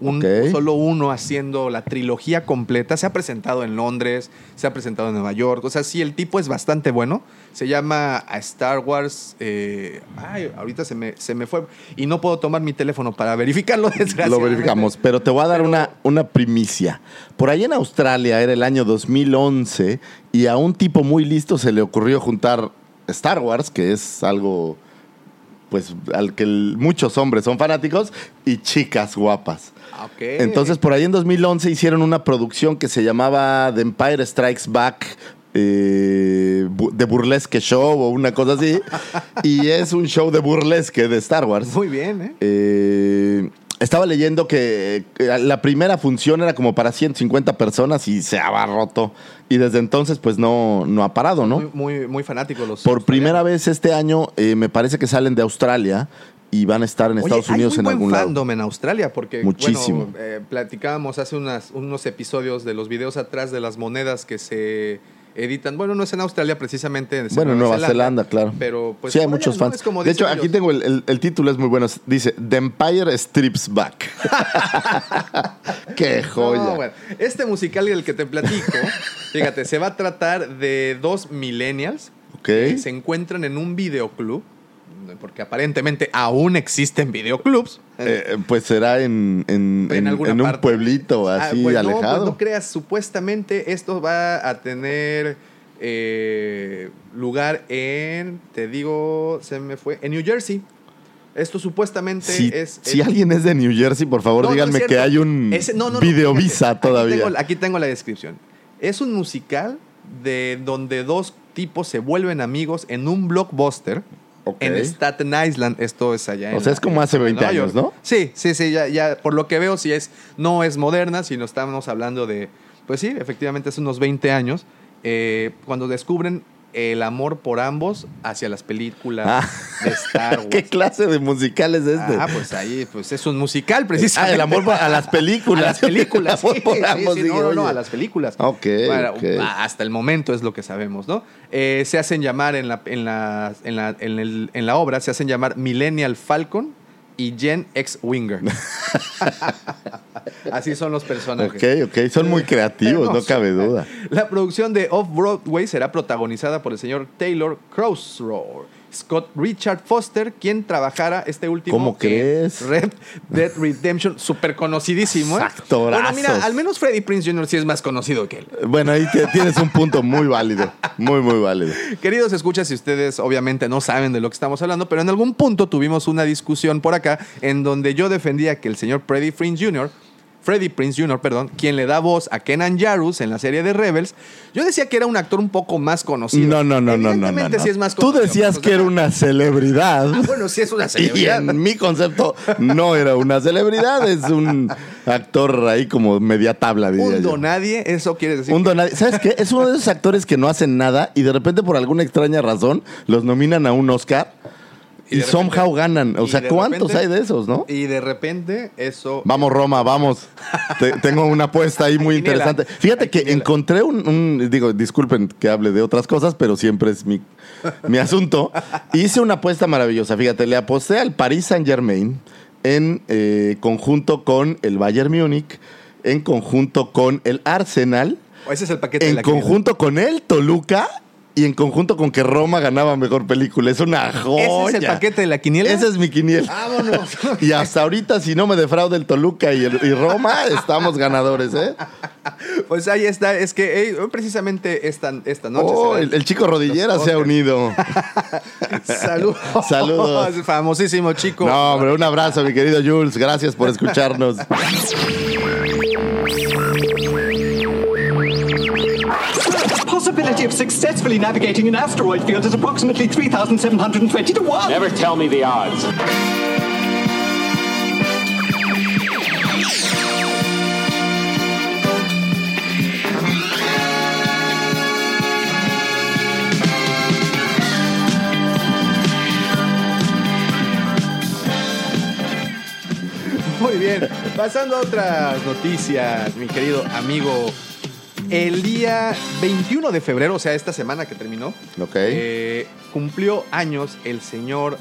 Un. Solo uno haciendo la trilogía completa. Se ha presentado en Londres, se ha presentado en Nueva York. O sea, sí, el tipo es bastante bueno. Se llama a Star Wars. eh, ay, ahorita se me, se me fue. Y no puedo tomar mi teléfono para verificarlo, [LAUGHS] Lo verificamos, pero te voy a dar Pero- una, una primicia. Por ahí en Australia era el año 2011 y a un tipo muy listo se le ocurrió juntar Star Wars, que es algo pues al que muchos hombres son fanáticos, y chicas guapas. Ah. Entonces, por ahí en 2011 hicieron una producción que se llamaba The Empire Strikes Back. eh, bu- de burlesque show o una cosa así [LAUGHS] y es un show de burlesque de Star Wars Muy bien, ¿eh? eh, estaba leyendo que eh, la primera función era como para 150 personas y se abarrotó. Y desde entonces, pues no, no ha parado, ¿no? Muy, muy, muy fanáticos los. Por primera vez este año, eh, me parece que salen de Australia y van a estar en Oye, Estados hay Unidos muy en buen algún lado. fandom en Australia porque Muchísimo. bueno, eh, platicábamos hace unas, unos episodios de los videos atrás de las monedas que se editan. Bueno, no es en Australia precisamente. Bueno, en Nueva Zelanda, claro. Pero pues sí, hay muchos fans. Como de hecho, aquí tengo el, el- el título, es muy bueno. Dice The Empire Strips Back. [LAUGHS] ¡Qué joya! No, bueno, este musical del que te platico, fíjate, se va a tratar de dos millennials que se encuentran en un videoclub, porque aparentemente aún existen videoclubs. Eh, pues será en, en, En en- alguna en un pueblito Ah, así pues no, pues alejado. no creas, supuestamente esto va a tener eh, lugar en, te digo, se me fue, en New Jersey. Esto supuestamente si, es... si es- alguien es de New Jersey, por favor, No, no es díganme que hay un Ese- no, videovisa todavía. Aquí tengo, aquí tengo la descripción. Es un musical de donde dos tipos se vuelven amigos en un blockbuster En Staten Island. Esto es allá. O en sea, la- es como hace en 20 Nueva años. ¿no? Sí, sí, sí. Ya, ya por lo que veo, sí es, no es moderna, sino estamos hablando de, Pues sí, efectivamente, hace unos 20 años, eh, cuando descubren el amor por ambos hacia las películas Ah. de Star [LAUGHS] Wars. ¿Qué clase de musical es este? Ah, pues ahí, pues es un musical, Ah, precisamente. el amor a las películas. [LAUGHS] A las películas. [LAUGHS] Sí, por sí, ambos, sí, dije, no, no, no, a las películas. Ok, Bueno, ok. Hasta el momento es lo que sabemos, ¿no? Eh, se hacen llamar en la, en, la, en, la, en, el- en la obra, se hacen llamar Millennial Falcon y Gen X Winger. [LAUGHS] Así son los personajes. Ok, ok. Son muy creativos, no cabe duda. La producción de Off-Broadway será protagonizada por el señor Taylor Crossroad. Scott Richard Foster, quien trabajara este último ¿Cómo en crees? Red Dead Redemption, súper conocidísimo. ¿eh? Bueno, mira, al menos Freddie Prince Jr. sí es más conocido que él. Bueno, ahí tienes un punto muy válido. Muy, muy válido. Queridos escuchas, si ustedes obviamente no saben de lo que estamos hablando, pero en algún punto tuvimos una discusión por acá en donde yo defendía que el señor Freddie Prince Jr., Freddie Prince Jr., perdón, quien le da voz a Kenan Jarrus en la serie de Rebels, yo decía que era un actor un poco más conocido. No, no, no, no, no. no, sí es más Tú decías que era una celebridad. Ah, bueno, sí es una [LAUGHS] Y celebridad. en mi concepto no era una celebridad, es un actor ahí como media tabla, diría Un donadie, eso quiere decir. Un donadie. ¿Sabes qué? Es uno de esos actores que no hacen nada y de repente por alguna extraña razón los nominan a un Oscar y, Y de repente- somehow ganan. O sea, de ¿cuántos repente- hay de esos, no? Y de repente eso... Vamos, Roma, vamos. Te- tengo una apuesta ahí muy [LAUGHS] interesante. Fíjate que encontré un, un- Digo, disculpen que hable de otras cosas, pero siempre es mi, mi asunto. Hice una apuesta maravillosa. Fíjate, le aposté al Paris Saint Germain en eh, conjunto con el Bayern Múnich, en conjunto con el Arsenal, Ese es el paquete de en la quiniela. conjunto con el Toluca. Y en conjunto con que Roma ganaba mejor película. Es una joya. ¿Ese es el paquete de la quiniela? Ese es mi quiniela. Vámonos. [LAUGHS] Y hasta ahorita, si no me defrauda el Toluca y, el- y Roma, estamos ganadores, ¿eh? Pues ahí está, es que eh, precisamente esta, esta noche... Oh, el, el chico rodillera se ha unido. [LAUGHS] Saludos. Saludos. Famosísimo chico. No, hombre, un abrazo, mi querido Jules. Gracias por escucharnos. [LAUGHS] Possibility of successfully navigating an asteroid field is approximately 3,720 to 1. Never tell me the odds. Muy bien. Pasando a otras noticias, mi querido amigo. El día 21 de febrero, o sea, esta semana que terminó, eh, cumplió años el señor,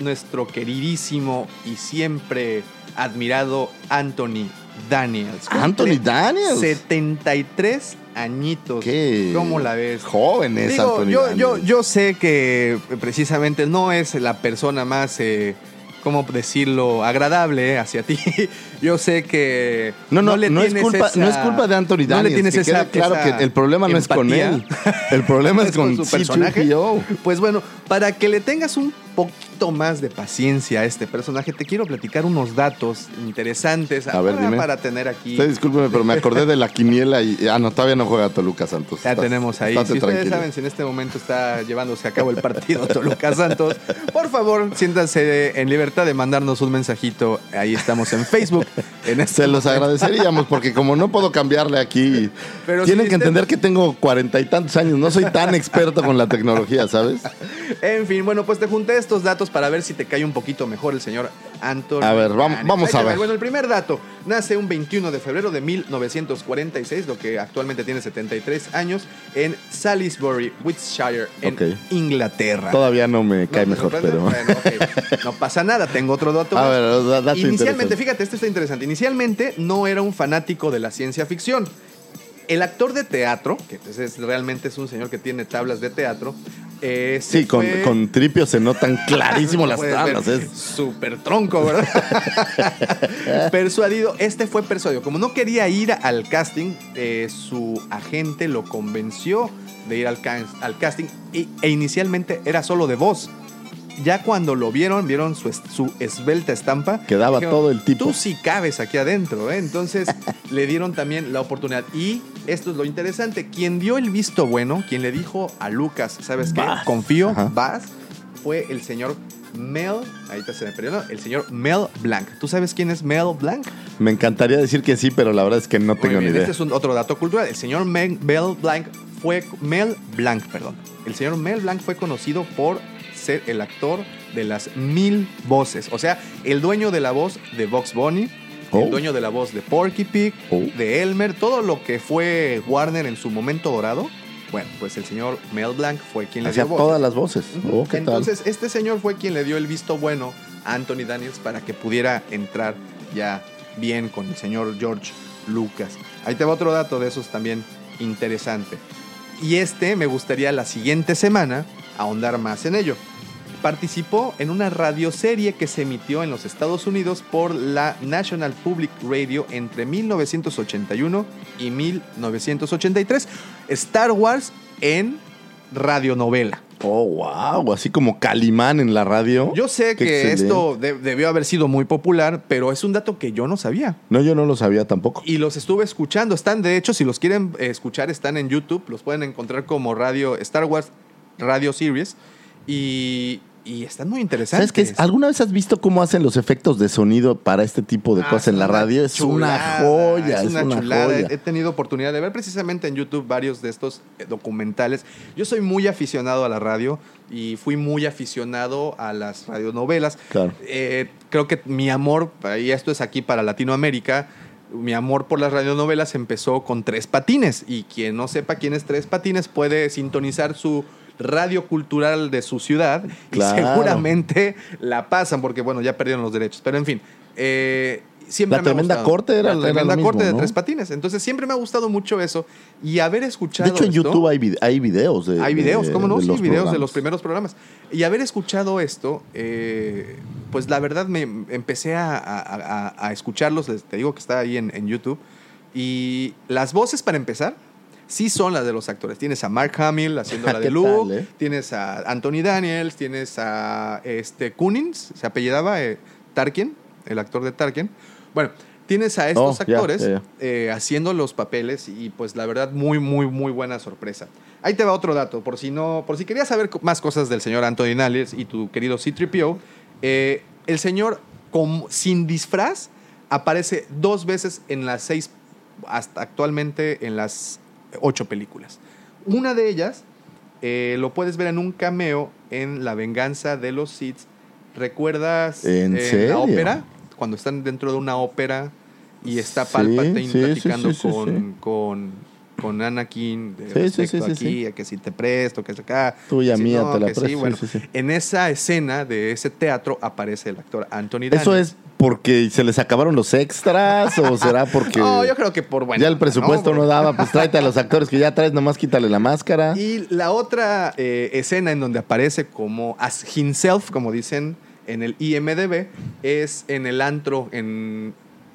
nuestro queridísimo y siempre admirado Anthony Daniels. Anthony Daniels. 73 añitos. Qué ¿Cómo la ves? joven es Digo, Anthony yo, Daniels. yo, yo sé que precisamente no es la persona más, eh, ¿cómo decirlo?, agradable eh, hacia ti. [LAUGHS] Yo sé que No, no, le no, es tienes culpa, esa- no es culpa de Anthony no le Daniels. tienes que esa- claro esa que el problema no es con él. El problema es, [LAUGHS] Es con, con su personaje. C-3PO. Pues bueno, para que le tengas un poquito más de paciencia a este personaje, te quiero platicar unos datos interesantes A ver, para, dime. para tener aquí. Usted discúlpeme, pero me acordé de la quiniela y. Ah, no, todavía no juega Toluca Santos. Ya Estás- tenemos ahí. Si ustedes tranquilo. saben si en este momento está llevándose a cabo el partido [LAUGHS] Toluca Santos, por favor, siéntanse en libertad de mandarnos un mensajito. Ahí estamos en Facebook. En este Se los momento. agradeceríamos porque como no puedo cambiarle aquí, Pero tienen si que entender que tengo cuarenta y tantos años, no soy tan experto con la tecnología, ¿sabes? En fin, bueno, pues te junté estos datos para ver si te cae un poquito mejor el señor Anthony. A ver, vamos a ver. Bueno, el primer dato. Nace un 21 de febrero de 1946, lo que actualmente tiene 73 años, en Salisbury, Wiltshire, en. Inglaterra. Todavía no me ¿No cae mejor, pero. Bueno. No pasa nada, tengo otro dato. [LAUGHS] A ver, da- dato Inicialmente, fíjate, este está interesante. Inicialmente no era un fanático de la ciencia ficción. El actor de teatro, que pues es, realmente es un señor que tiene tablas de teatro, eh, Sí, con, fue- con tripio se notan [LAUGHS] clarísimo las tablas. ver. es- Súper tronco, ¿verdad? [LAUGHS] persuadido, este fue persuadido. Como no quería ir al casting, eh, su agente lo convenció de ir al, casting y- e inicialmente era solo de voz. Ya cuando lo vieron, vieron su, es- su esbelta estampa. Quedaba dijeron, todo el tipo. Tú sí cabes aquí adentro, ¿eh? Entonces [LAUGHS] le dieron también la oportunidad. Y esto es lo interesante: quien dio el visto bueno, quien le dijo a Lucas, ¿sabes qué? Vas. Confío, Ajá. vas, fue el señor Mel. Ahí está se me perdió, ¿no? El señor Mel Blanc. ¿Tú sabes quién es Mel Blanc? Me encantaría decir que sí, pero la verdad es que no Muy tengo ni idea. Este es un otro dato cultural. El señor Mel, Mel Blanc fue Mel Blanc, perdón. El señor Mel Blanc fue conocido por ser el actor de las mil voces. O sea, el dueño de la voz de Vox Bunny, Oh. el dueño de la voz de Porky Pig, Oh. de Elmer, todo lo que fue Warner en su momento dorado. Bueno, pues el señor Mel Blanc fue quien le dio todas las voces. Oh, ¿qué tal? Entonces, este señor fue quien le dio el visto bueno a Anthony Daniels para que pudiera entrar ya bien con el señor George Lucas. Ahí te va otro dato de esos también interesante. Y este me gustaría la siguiente semana ahondar más en ello. Participó en una radioserie que se emitió en los Estados Unidos por la National Public Radio entre 1981 y 1983. Star Wars en radionovela. Oh, wow. Así como Calimán en la radio. Yo sé Qué que excelente. esto de- debió haber sido muy popular, pero es un dato que yo no sabía. No, yo no lo sabía tampoco. Y los estuve escuchando. Están, de hecho, si los quieren eh, escuchar, están en YouTube. Los pueden encontrar como radio Star Wars Radio Series. Y, y están muy interesantes. ¿Sabes qué? ¿Alguna vez has visto cómo hacen los efectos de sonido para este tipo de Ah, cosas en la es una radio? Es una joya, es una, chulada. joya. He, he tenido oportunidad de ver precisamente en YouTube varios de estos eh, documentales. Yo soy muy aficionado a la radio y fui muy aficionado a las radionovelas. Claro. Eh, creo que mi amor, y esto es aquí para Latinoamérica, mi amor por las radionovelas empezó con Tres Patines. Y quien no sepa quién es Tres Patines puede sintonizar su radio cultural de su ciudad Claro. y seguramente la pasan porque, bueno, ya perdieron los derechos. Pero en fin, eh, siempre La me ha Tremenda gustado. Corte era- La era Tremenda Corte de ¿no? Tres Patines. Entonces siempre me ha gustado mucho eso. Y haber escuchado De hecho, en esto- YouTube hay, vid- hay videos. De, hay videos, de- ¿cómo no? de Sí, videos de programas. los primeros programas. Y haber escuchado esto, eh, pues la verdad me empecé a, a- a- a escucharlos, te digo que está ahí en, en YouTube. Y las voces, para empezar, sí son las de los actores. Tienes a Mark Hamill haciendo [LAUGHS] la de ¿Qué Luke, tal, eh? tienes a Anthony Daniels, tienes a este Kunins, se apellidaba eh, Tarkin, el actor de Tarkin. Bueno, tienes a estos Oh, ya, actores eh, haciendo los papeles y pues la verdad muy, muy, muy buena sorpresa. Ahí te va otro dato, por si no, por si querías saber más cosas del señor Anthony Daniels y tu querido C-3PO, eh, el señor con- sin disfraz aparece dos veces en las seis, hasta actualmente en las ocho películas. Una de ellas eh, lo puedes ver en un cameo en La venganza de los Sith. ¿Recuerdas ¿En la ópera? Cuando están dentro de una ópera y está Palpatine sí, sí, platicando sí, con, con Anakin de Sí, sí, sí, aquí, a que si te presto, que es acá. Tuya, si mía, no, te la presto, bueno, sí, sí, sí. En esa escena de ese teatro aparece el actor Anthony Daniels. ¿Eso es porque se les acabaron los extras o [LAUGHS] será porque No, yo creo que por bueno. ya el presupuesto no, daba? Pues [LAUGHS] tráete a los actores que ya traes, nomás quítale la máscara. Y la otra eh, escena en donde aparece como as himself, como dicen en el IMDB, es en el antro, en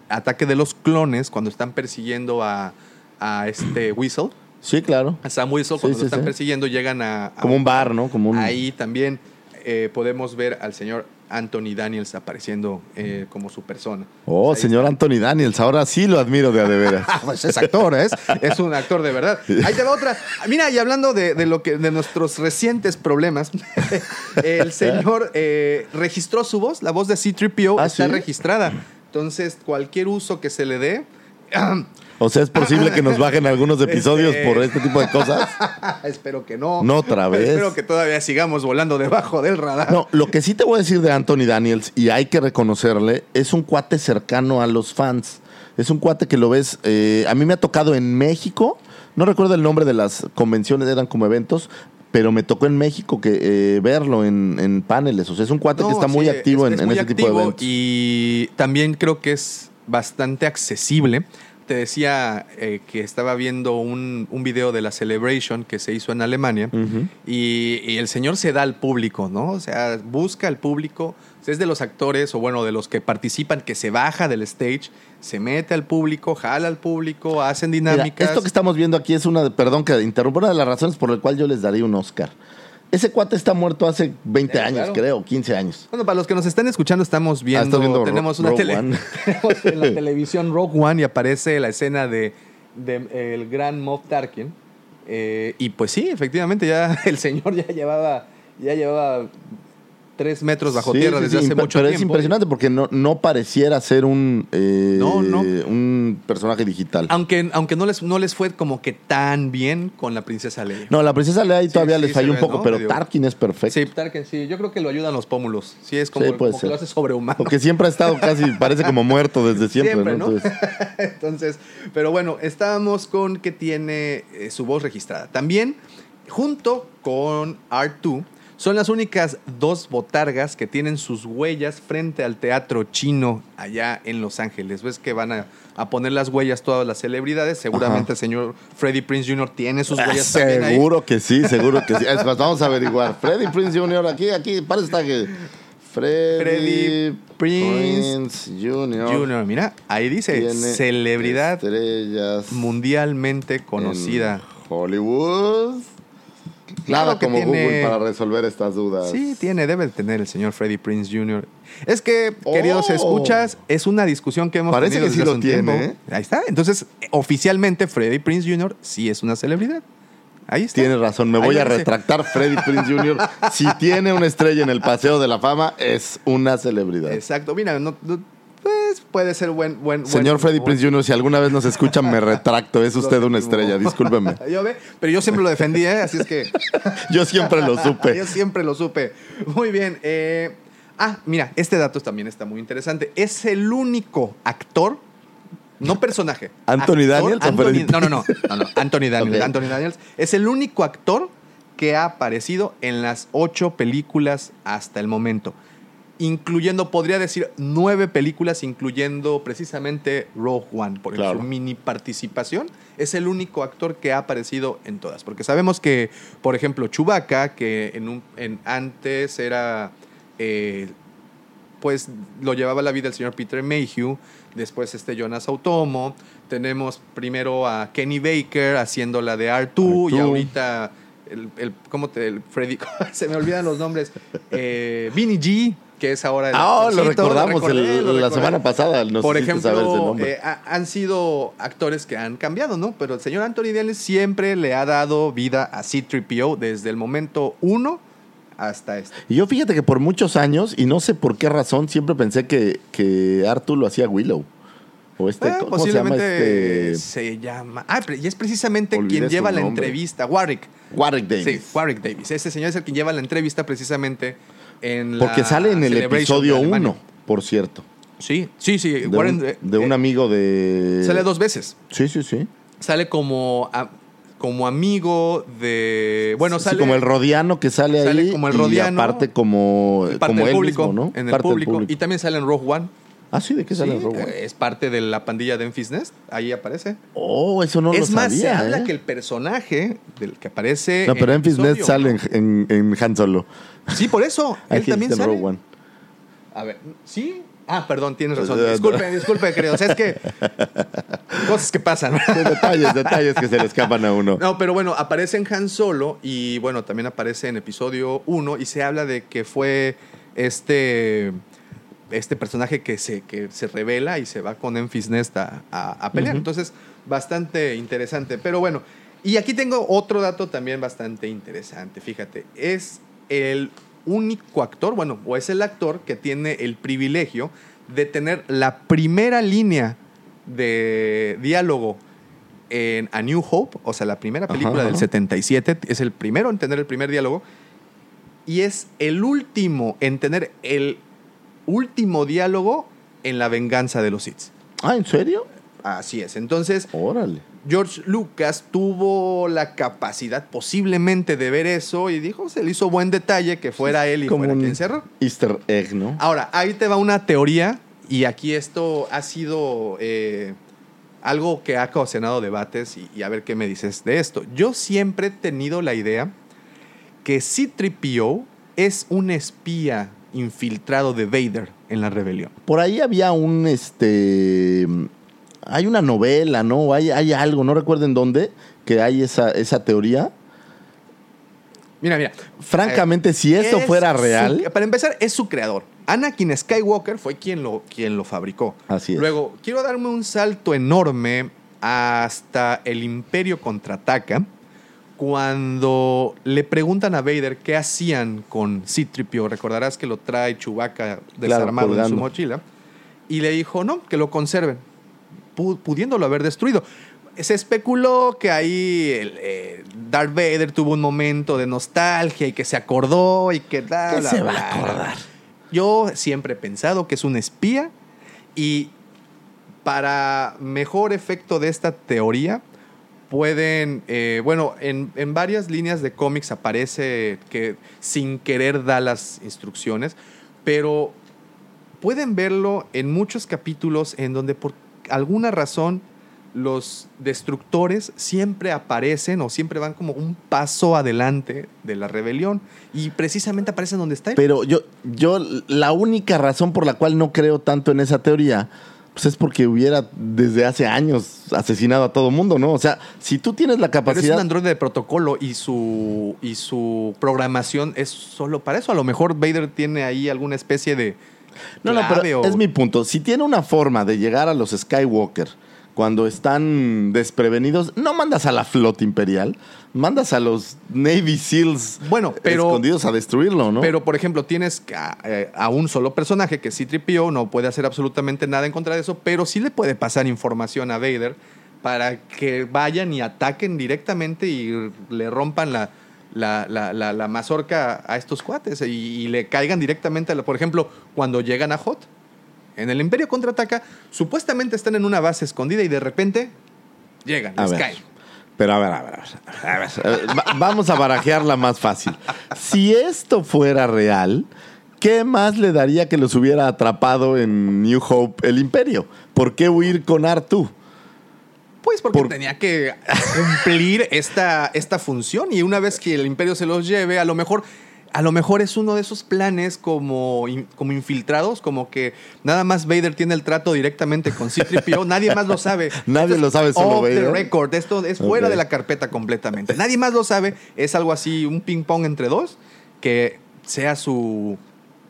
Ataque de los Clones, cuando están persiguiendo a, a este Whistle. Sí, claro. A Sam Whistle, cuando sí, lo están sí. persiguiendo, llegan a, a- Como un bar, ¿no? Como un... Ahí también eh, podemos ver al señor Anthony Daniels apareciendo eh, como su persona. Oh, Ahí señor Anthony Daniels, ahora sí lo admiro de a de veras. [LAUGHS] Pues es actor, ¿es? Es un actor de verdad. Ahí te va otra. Mira, y hablando de, de lo que, de nuestros recientes problemas, [LAUGHS] el señor eh, registró su voz, la voz de C-3PO ¿Ah, está sí? registrada. Entonces, cualquier uso que se le dé. [CLEARS THROAT] O sea, es posible que nos [LAUGHS] bajen algunos episodios Este- por este tipo de cosas. [LAUGHS] espero que no. No otra vez. Espero que todavía sigamos volando debajo del radar. No, lo que sí te voy a decir de Anthony Daniels, y hay que reconocerle, es un cuate cercano a los fans. Es un cuate que lo ves. eh, a mí me ha tocado en México, no recuerdo el nombre de las convenciones, eran como eventos, pero me tocó en México que eh, verlo en, en paneles. O sea, es un cuate que está muy activo es- en, es en muy ese tipo de eventos. Y también creo que es bastante accesible. Te decía eh, que estaba viendo un, un video de la Celebration que se hizo en Alemania y, y el señor se da al público, ¿no? O sea, busca al público. Es de los actores o bueno, de los que participan, que se baja del stage, se mete al público, jala al público, hacen Mira, dinámicas. esto que estamos viendo aquí es una, perdón que interrumpa, una de las razones por las cuales yo les daría un Oscar. Ese cuate está muerto hace 20 Sí, años, claro. creo, 15 años. Bueno, para los que nos están escuchando, estamos viendo, Ah, viendo tenemos, Ro- una Rogue tele- One. [LAUGHS] tenemos en la televisión Rogue One y aparece la escena de, de el gran Moff Tarkin. Eh, y pues sí, efectivamente, ya [LAUGHS] el señor ya llevaba, ya llevaba tres metros bajo Sí, tierra sí, desde sí, hace mucho pero tiempo. es impresionante porque no, no pareciera ser un, eh, No, no. un personaje digital. Aunque, aunque no, les, no les fue como que tan bien con la princesa Leia. No, la princesa Leia ahí todavía sí, les falló un poco, pero Tarkin es perfecto. Sí, Tarkin, sí. Yo creo que lo ayudan los pómulos. Sí, es como, Sí, que lo hace sobrehumano. Porque siempre ha estado casi, parece como muerto desde siempre, Siempre, ¿no? ¿no? Entonces, [LAUGHS] Entonces, pero bueno, estábamos con que tiene eh, su voz registrada. También, junto con R2, son las únicas dos botargas que tienen sus huellas frente al teatro chino allá en Los Ángeles. ¿Ves que van a, a poner las huellas todas las celebridades? Seguramente Ajá. el señor Freddie Prince Jr. tiene sus ah, huellas ahí. seguro que sí, seguro que sí. [LAUGHS] Es más, vamos a averiguar. Freddy Prince Jr. aquí, aquí, parece que Freddy, Freddy Prince Prince Jr. Jr., mira, ahí dice celebridad mundialmente conocida. en Hollywood. Claro que como tiene- Google para resolver estas dudas. Sí, tiene, debe de tener el señor Freddie Prince Jr. Es que, queridos Oh. escuchas, es una discusión que hemos Parece tenido que sí lo tiene, tiempo. Ahí está. Entonces, oficialmente, Freddie Prince Jr. sí es una celebridad. Ahí está. Tienes razón, me voy a retractar. Freddy Prince Jr. [LAUGHS] si tiene una estrella en el Paseo de la Fama, es una celebridad. Exacto. Mira, no- no- pues puede ser buen. buen Señor buen- Freddy Prince Jr., si alguna vez nos escuchan, me [LAUGHS] retracto. Es usted una estrella, discúlpeme. [LAUGHS] Yo ve, pero yo siempre lo defendí, ¿eh? así es que. [LAUGHS] Yo siempre lo supe. Yo siempre lo supe. Muy bien. eh, ah, mira, este dato también está muy interesante. Es el único actor, no personaje. ¿Anthony actor, Daniels o Anthony- no, no, no, no, no, Anthony Daniels. Anthony Daniels es el único actor que ha aparecido en las ocho películas hasta el momento. Incluyendo, podría decir, nueve películas, incluyendo precisamente Rogue One, por Claro. su mini participación. Es el único actor que ha aparecido en todas. Porque sabemos que, por ejemplo, Chewbacca, que en un, en, antes era. eh, pues lo llevaba la vida el señor Peter Mayhew, después este Jonas Automo, tenemos primero a Kenny Baker haciendo la de R2 y R2. ahorita el, el- ¿cómo te, el Freddy, [LAUGHS] se me olvidan los nombres, eh, Vinny G, que es ahora el Ah, lo actorcito, recordamos recordé, el- lo la semana pasada. Nos Por ejemplo, eh, ha- han sido actores que han cambiado, ¿no? Pero el señor Anthony Daniels siempre le ha dado vida a C-3PO desde el momento uno hasta este. Y yo fíjate que por muchos años, y no sé por qué razón, siempre pensé que, que Arthur lo hacía Willow. O este, Eh, ¿cómo se llama posiblemente este? se llama. Ah, y es precisamente Olvidé quien lleva la nombre. entrevista, Warwick. Warwick Davis. Sí, Warwick Davis. Ese señor es el quien lleva la entrevista precisamente en la Porque sale en el episodio de Alemania. 1, por cierto. Sí, sí, sí. De, Warren, un, eh, un amigo de. Sale dos veces. Sí, sí, sí. Sale como, a- como amigo de. Bueno, Sí, sale. como el rodiano que sale, sale ahí. como el y rodiano, aparte como, parte como del él público. mismo, ¿no? En el del público, Y también sale en Rogue One. Ah, sí, ¿de qué sale Sí, Rogue One? Es parte de la pandilla de Enfys Nest. Ahí aparece. Oh, eso no es lo más, se sabía. habla ¿eh? que el personaje del que aparece. No, pero en Enfys Nest sale en, en, en Han Solo. Sí, por eso. [LAUGHS] él también sale. Rogue One. A ver, ¿sí? Ah, perdón, tienes razón. [LAUGHS] Disculpe, disculpe, queridos. Es que cosas que pasan. [LAUGHS] Detalles, detalles que se le escapan a uno. No, pero bueno, aparece en Han Solo y bueno, también aparece en episodio 1 y se habla de que fue este, este personaje que se, que se revela y se va con Enfys Nest a, a- a pelear. Entonces, bastante interesante. Pero bueno, y aquí tengo otro dato también bastante interesante. Fíjate, es el único actor, bueno, o es el actor que tiene el privilegio de tener la primera línea de diálogo en A New Hope, o sea, la primera película Ajá, del ajá. 77, es el primero en tener el primer diálogo y es el último en tener el último diálogo en La venganza de los Sith. Ah, ¿en serio? Así es. Entonces, Órale. George Lucas tuvo la capacidad posiblemente de ver eso y dijo, se le hizo buen detalle que fuera él y Como fuera un quien cerró. Easter egg, ¿no? Ahora, ahí te va una teoría y aquí esto ha sido eh, algo que ha ocasionado debates y, y a ver qué me dices de esto. Yo siempre he tenido la idea que C-3PO es un espía infiltrado de Vader en la rebelión. Por ahí había un, este... Hay una novela, ¿no? Hay, hay algo, no recuerdo en dónde, que hay esa, esa teoría. Mira, mira. Francamente, si esto Es fuera su- real... para empezar, es su creador. Anakin Skywalker fue quien lo, quien lo fabricó. Así es. Luego, quiero darme un salto enorme hasta el Imperio contraataca, cuando le preguntan a Vader qué hacían con C-3PO, recordarás que lo trae Chewbacca desarmado en su mochila, y le dijo, no, que lo conserven, pu- pudiéndolo haber destruido. Se especuló que ahí el, eh, Darth Vader tuvo un momento de nostalgia y que se acordó y que... bla, ¿Qué bla, se va a acordar? Yo siempre he pensado que es un espía y para mejor efecto de esta teoría pueden, eh, bueno, en, en varias líneas de cómics aparece que sin querer da las instrucciones, pero pueden verlo en muchos capítulos en donde por alguna razón los destructores siempre aparecen o siempre van como un paso adelante de la rebelión y precisamente aparecen donde está. Pero yo, yo, la única razón por la cual no creo tanto en esa teoría, pues es porque hubiera desde hace años asesinado a todo mundo, ¿no? O sea, si tú tienes la Pero es capacidad. un androide de protocolo y su, y su programación es solo para eso. A lo mejor Vader tiene ahí alguna especie de. No, no, pero o- es mi punto. Si tiene una forma de llegar a los Skywalker cuando están desprevenidos, no mandas a la flota imperial, mandas a los Navy SEALs Bueno, pero- escondidos a destruirlo, ¿no? Pero, por ejemplo, tienes a, eh, a un solo personaje que es C-3PO, no puede hacer absolutamente nada en contra de eso, pero sí le puede pasar información a Vader para que vayan y ataquen directamente y le rompan la, la, la- la- la mazorca a estos cuates y, y le caigan directamente, a la- por ejemplo, cuando llegan a Hot. En el Imperio contraataca, supuestamente están en una base escondida y de repente llegan, A les ver. caen. Pero a ver, a ver, a ver. a vamos a barajearla más fácil. Si esto fuera real, ¿qué más le daría que los hubiera atrapado en New Hope el Imperio? ¿Por qué huir con Artu? Pues porque Por- tenía que cumplir esta, esta función y una vez que el imperio se los lleve, a lo mejor, a lo mejor es uno de esos planes como, como infiltrados, como que nada más Vader tiene el trato directamente con C-3PO, [LAUGHS] nadie más lo sabe. Nadie lo sabe, solo off the Vader. record, esto es fuera de la carpeta completamente. Nadie más lo sabe, es algo así, un ping pong entre dos, que sea su,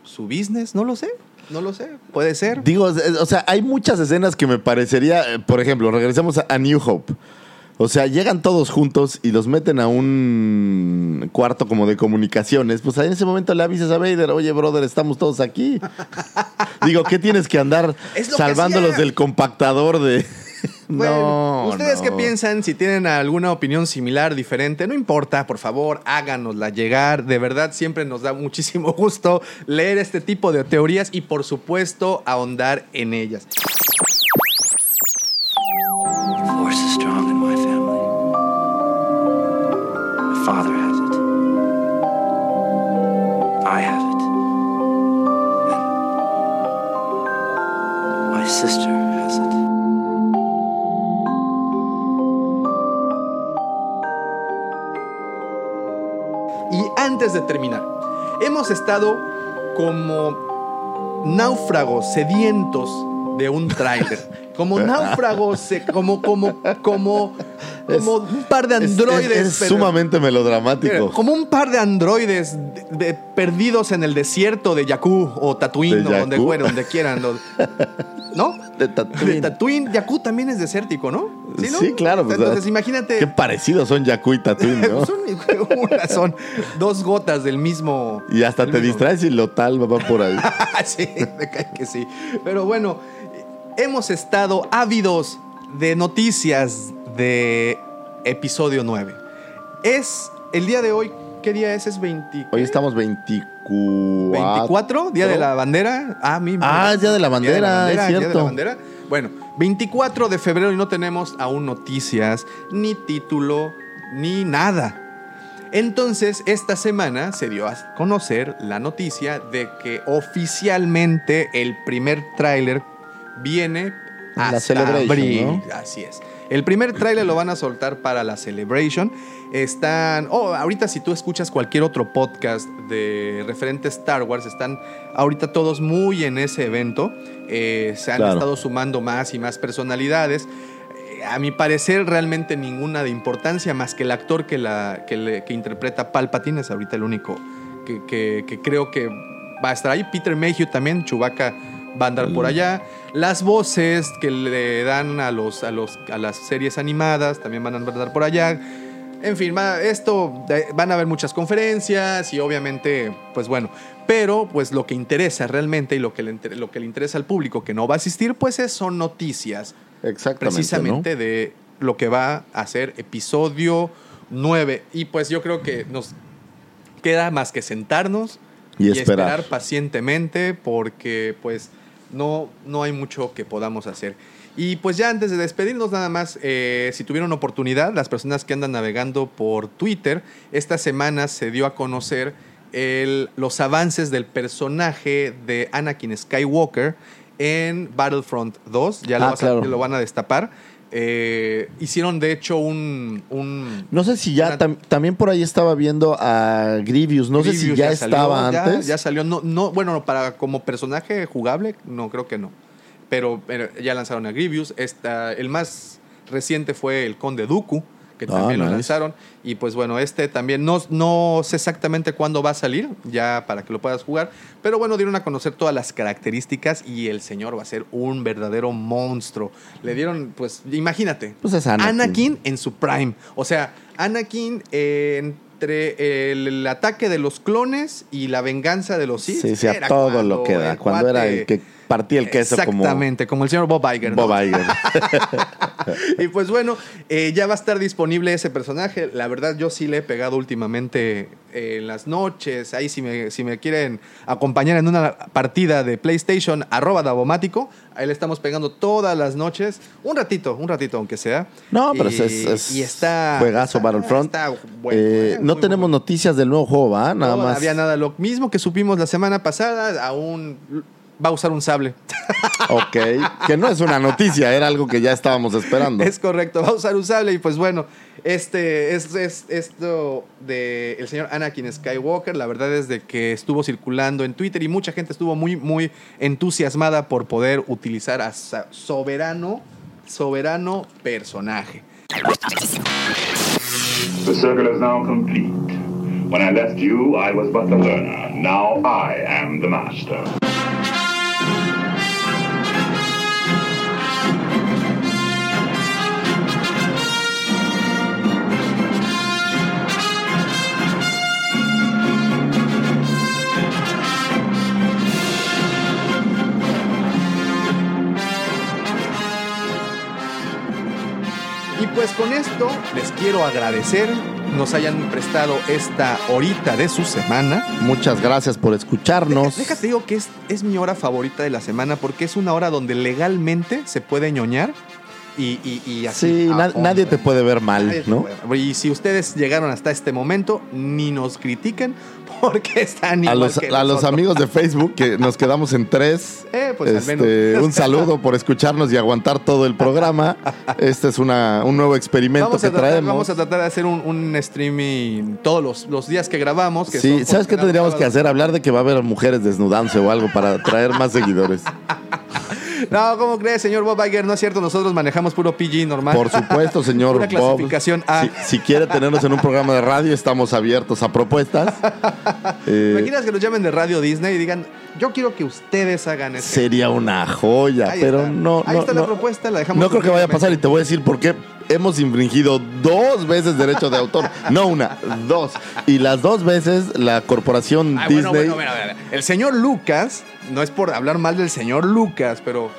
su business, no lo sé, no lo sé, puede ser. Digo, o sea, hay muchas escenas que me parecería, eh, por ejemplo, regresemos a, a New Hope. O sea, llegan todos juntos y los meten a un cuarto como de comunicaciones. Pues en ese momento le avisas a Vader, oye, brother, estamos todos aquí. [LAUGHS] Digo, ¿qué tienes que andar que salvándolos del compactador de... [LAUGHS] Bueno, no, ¿ustedes qué no. piensan? Si tienen alguna opinión similar, diferente, no importa, por favor, háganosla llegar. De verdad, siempre nos da muchísimo [LAUGHS] gusto leer este tipo de teorías y, por supuesto, ahondar en ellas. Force terminar, hemos estado como náufragos sedientos de un tráiler. [LAUGHS] Como náufragos, se- como, como, como, como un par de Es- es- androides. Es, sumamente melodramático. Como un par de androides de- de- perdidos en el desierto de Jakku o Tatooine ¿De o donde fuera, donde quieran. ¿No? [LAUGHS] De De Tatooine. Tatooine, Jakku también es desértico, ¿no? No? Sí, claro. pues, Entonces, ah, imagínate. Qué parecidos son Jakku y [LAUGHS] Tatooine, ¿no? son, una- son dos gotas del mismo. Y hasta te mismo- distraes y lo tal va por ahí. [LAUGHS] sí, me cae que sí. Pero bueno, hemos estado ávidos de noticias de episodio 9. Es el día de hoy, ¿qué día es? Es 20, Hoy estamos 24. 24, Día de la Bandera. Ah, mi, Ah, es Día de la Bandera, es Día de la cierto. Bandera. Bueno, 24 de febrero y no tenemos aún noticias, ni título, ni nada. Entonces, esta semana se dio a conocer la noticia de que oficialmente el primer tráiler viene La hasta Celebration, abril. ¿no? Así es. El primer tráiler lo van a soltar para la Celebration. Están, oh, ahorita si tú escuchas cualquier otro podcast de referente a Star Wars, están ahorita todos muy en ese evento. Eh, se han Claro. estado sumando más y más personalidades. A mi parecer, realmente ninguna de importancia más que el actor que, la, que, le- que interpreta Palpatine es ahorita el único que, que- que creo que va a estar ahí. Peter Mayhew también, Chewbacca va a andar por allá. Las voces que le dan a, los, a, los, a las series animadas también van a andar por allá. En fin, va- esto de- van a haber muchas conferencias y obviamente, pues bueno, pero pues lo que interesa realmente y lo que le, lo que le interesa al público que no va a asistir, pues es- son noticias Exactamente. precisamente de lo que va a ser episodio 9. Y pues yo creo que nos queda más que sentarnos Y esperar. pacientemente porque pues no, no hay mucho que podamos hacer. Y pues ya antes de despedirnos nada más, eh, si tuvieron oportunidad, las personas que andan navegando por Twitter, esta semana se dio a conocer el- los avances del personaje de Anakin Skywalker en Battlefront 2. Ya lo, Ah, vas a- lo van a destapar. Eh, hicieron de hecho un... un No sé si ya una- tam- también por ahí estaba viendo a Grievous. No sé si ya, salió, estaba ya- antes. Ya salió. No, no, bueno, para como personaje jugable, no, creo que no. Pero, pero ya lanzaron a Grievous. Esta, el más reciente fue el Conde Dooku, que Ah, también lo lanzaron. Y pues bueno, este también no, no sé exactamente cuándo va a salir, ya para que lo puedas jugar. Pero bueno, dieron a conocer todas las características y el señor va a ser un verdadero monstruo. Le dieron, pues, imagínate. Pues es Anakin. en su prime. O sea, Anakin eh, entre el, el ataque de los clones y la venganza de los Sith. Sí, sí, a todo cuando lo que da. Cuando era el que partía el queso como Exactamente, como, el señor Bob Iger. ¿no? Bob Iger. [LAUGHS] y pues bueno, eh, ya va a estar disponible ese personaje. La verdad, yo sí le he pegado últimamente eh, en las noches. Ahí, si me, si me quieren acompañar en una partida de PlayStation, arroba Davomático. Ahí le estamos pegando todas las noches. Un ratito, un ratito, aunque sea. No, pero y, es, y está. juegazo Battlefront. está bueno, Eh, no muy, tenemos noticias del nuevo juego, ¿va? Nada no más. había nada. Lo mismo que supimos la semana pasada, aún va a usar un sable. Ok. Que no es una noticia, era algo que ya estábamos esperando. Es correcto, va a usar un sable y pues bueno, este es, es- esto de el señor Anakin Skywalker, la verdad es de que estuvo circulando en Twitter y mucha gente estuvo muy muy entusiasmada por poder utilizar a soberano soberano personaje. The circle is now complete. When I left you, I was but the learner. Now I am the master. Y pues con esto les quiero agradecer nos hayan prestado esta horita de su semana. Muchas gracias por escucharnos. Déjate digo que es, es mi hora favorita de la semana porque es una hora donde legalmente se puede ñoñar y, y, y así. Sí, na- nadie te puede ver mal, Nadie ¿no? puede. Y si ustedes llegaron hasta este momento, ni nos critiquen porque están A igual los, que a los amigos de Facebook, que nos quedamos en tres. [LAUGHS] Eh, pues al este, menos. un saludo por escucharnos y aguantar todo el programa. [LAUGHS] Este es una, un nuevo experimento Vamos que a, tratar, traemos. vamos a tratar de hacer un, un streaming todos los, los días que grabamos. Que Sí, ¿sabes qué tendríamos que hacer? Hablar de que va a haber mujeres desnudándose o algo para traer más [LAUGHS] seguidores. No, ¿cómo crees, señor Bob Iger? No es cierto, nosotros manejamos puro PG normal. Por supuesto, señor [LAUGHS] Bob. clasificación A. Si, si quiere tenernos en un programa de radio, estamos abiertos a propuestas. [LAUGHS] Eh, Imaginas que nos llamen de Radio Disney y digan, yo quiero que ustedes hagan eso. sería una joya, Ahí pero está. no, Ahí no, está la propuesta, la dejamos. No creo que vaya a pasar y te voy a decir por qué hemos infringido dos veces derecho de autor. [LAUGHS] No una, dos. Y las dos veces la corporación Ah, Disney. bueno, bueno, bueno, bueno. El señor Lucas, no es por hablar mal del señor Lucas, pero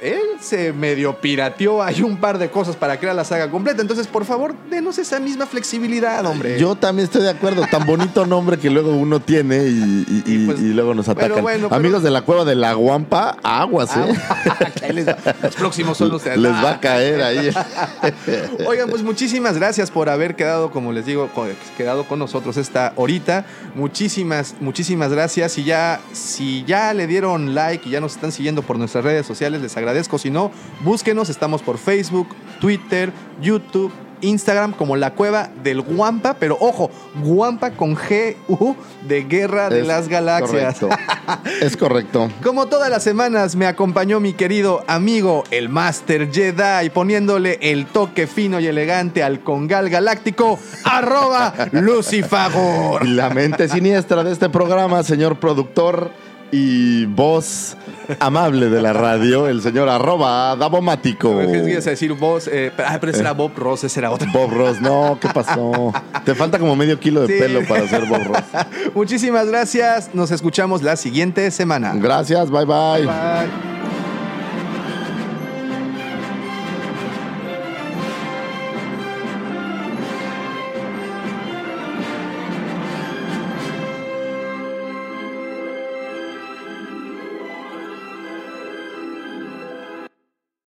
él se medio pirateó hay un par de cosas para crear la saga completa. Entonces, por favor, denos esa misma flexibilidad, hombre. Yo también estoy de acuerdo. Tan bonito nombre que luego uno tiene y, y- y- pues, y luego nos atacan. bueno, pero- Amigos de la cueva de la Guampa, aguas, ¿eh? [LAUGHS] Los próximos son ustedes. Les va a caer ahí. [LAUGHS] Oigan, pues muchísimas gracias por haber quedado, como les digo, quedado con nosotros esta horita. Muchísimas, muchísimas gracias. Y ya, si ya le dieron like y ya nos están siguiendo por nuestras redes sociales, les agradezco. Si no, búsquenos. Estamos por Facebook, Twitter, YouTube. Instagram como la cueva del Guampa, pero ojo, Guampa con G U de Guerra de las Galaxias. correcto. [LAUGHS] Es correcto. Como todas las semanas me acompañó mi querido amigo el Master Jedi poniéndole el toque fino y elegante al congal galáctico arroba [LAUGHS] Lucifagor. La mente siniestra de este programa, señor productor, y voz amable de la radio, el señor arroba Davomático. Es decir vos, eh, pero- ah, pero ese era Bob Ross, ese era otro. Bob Ross, no, ¿qué pasó? Te falta como medio kilo de Sí. pelo para ser Bob Ross. [LAUGHS] Muchísimas gracias. Nos escuchamos la siguiente semana. Gracias, bye bye. Bye.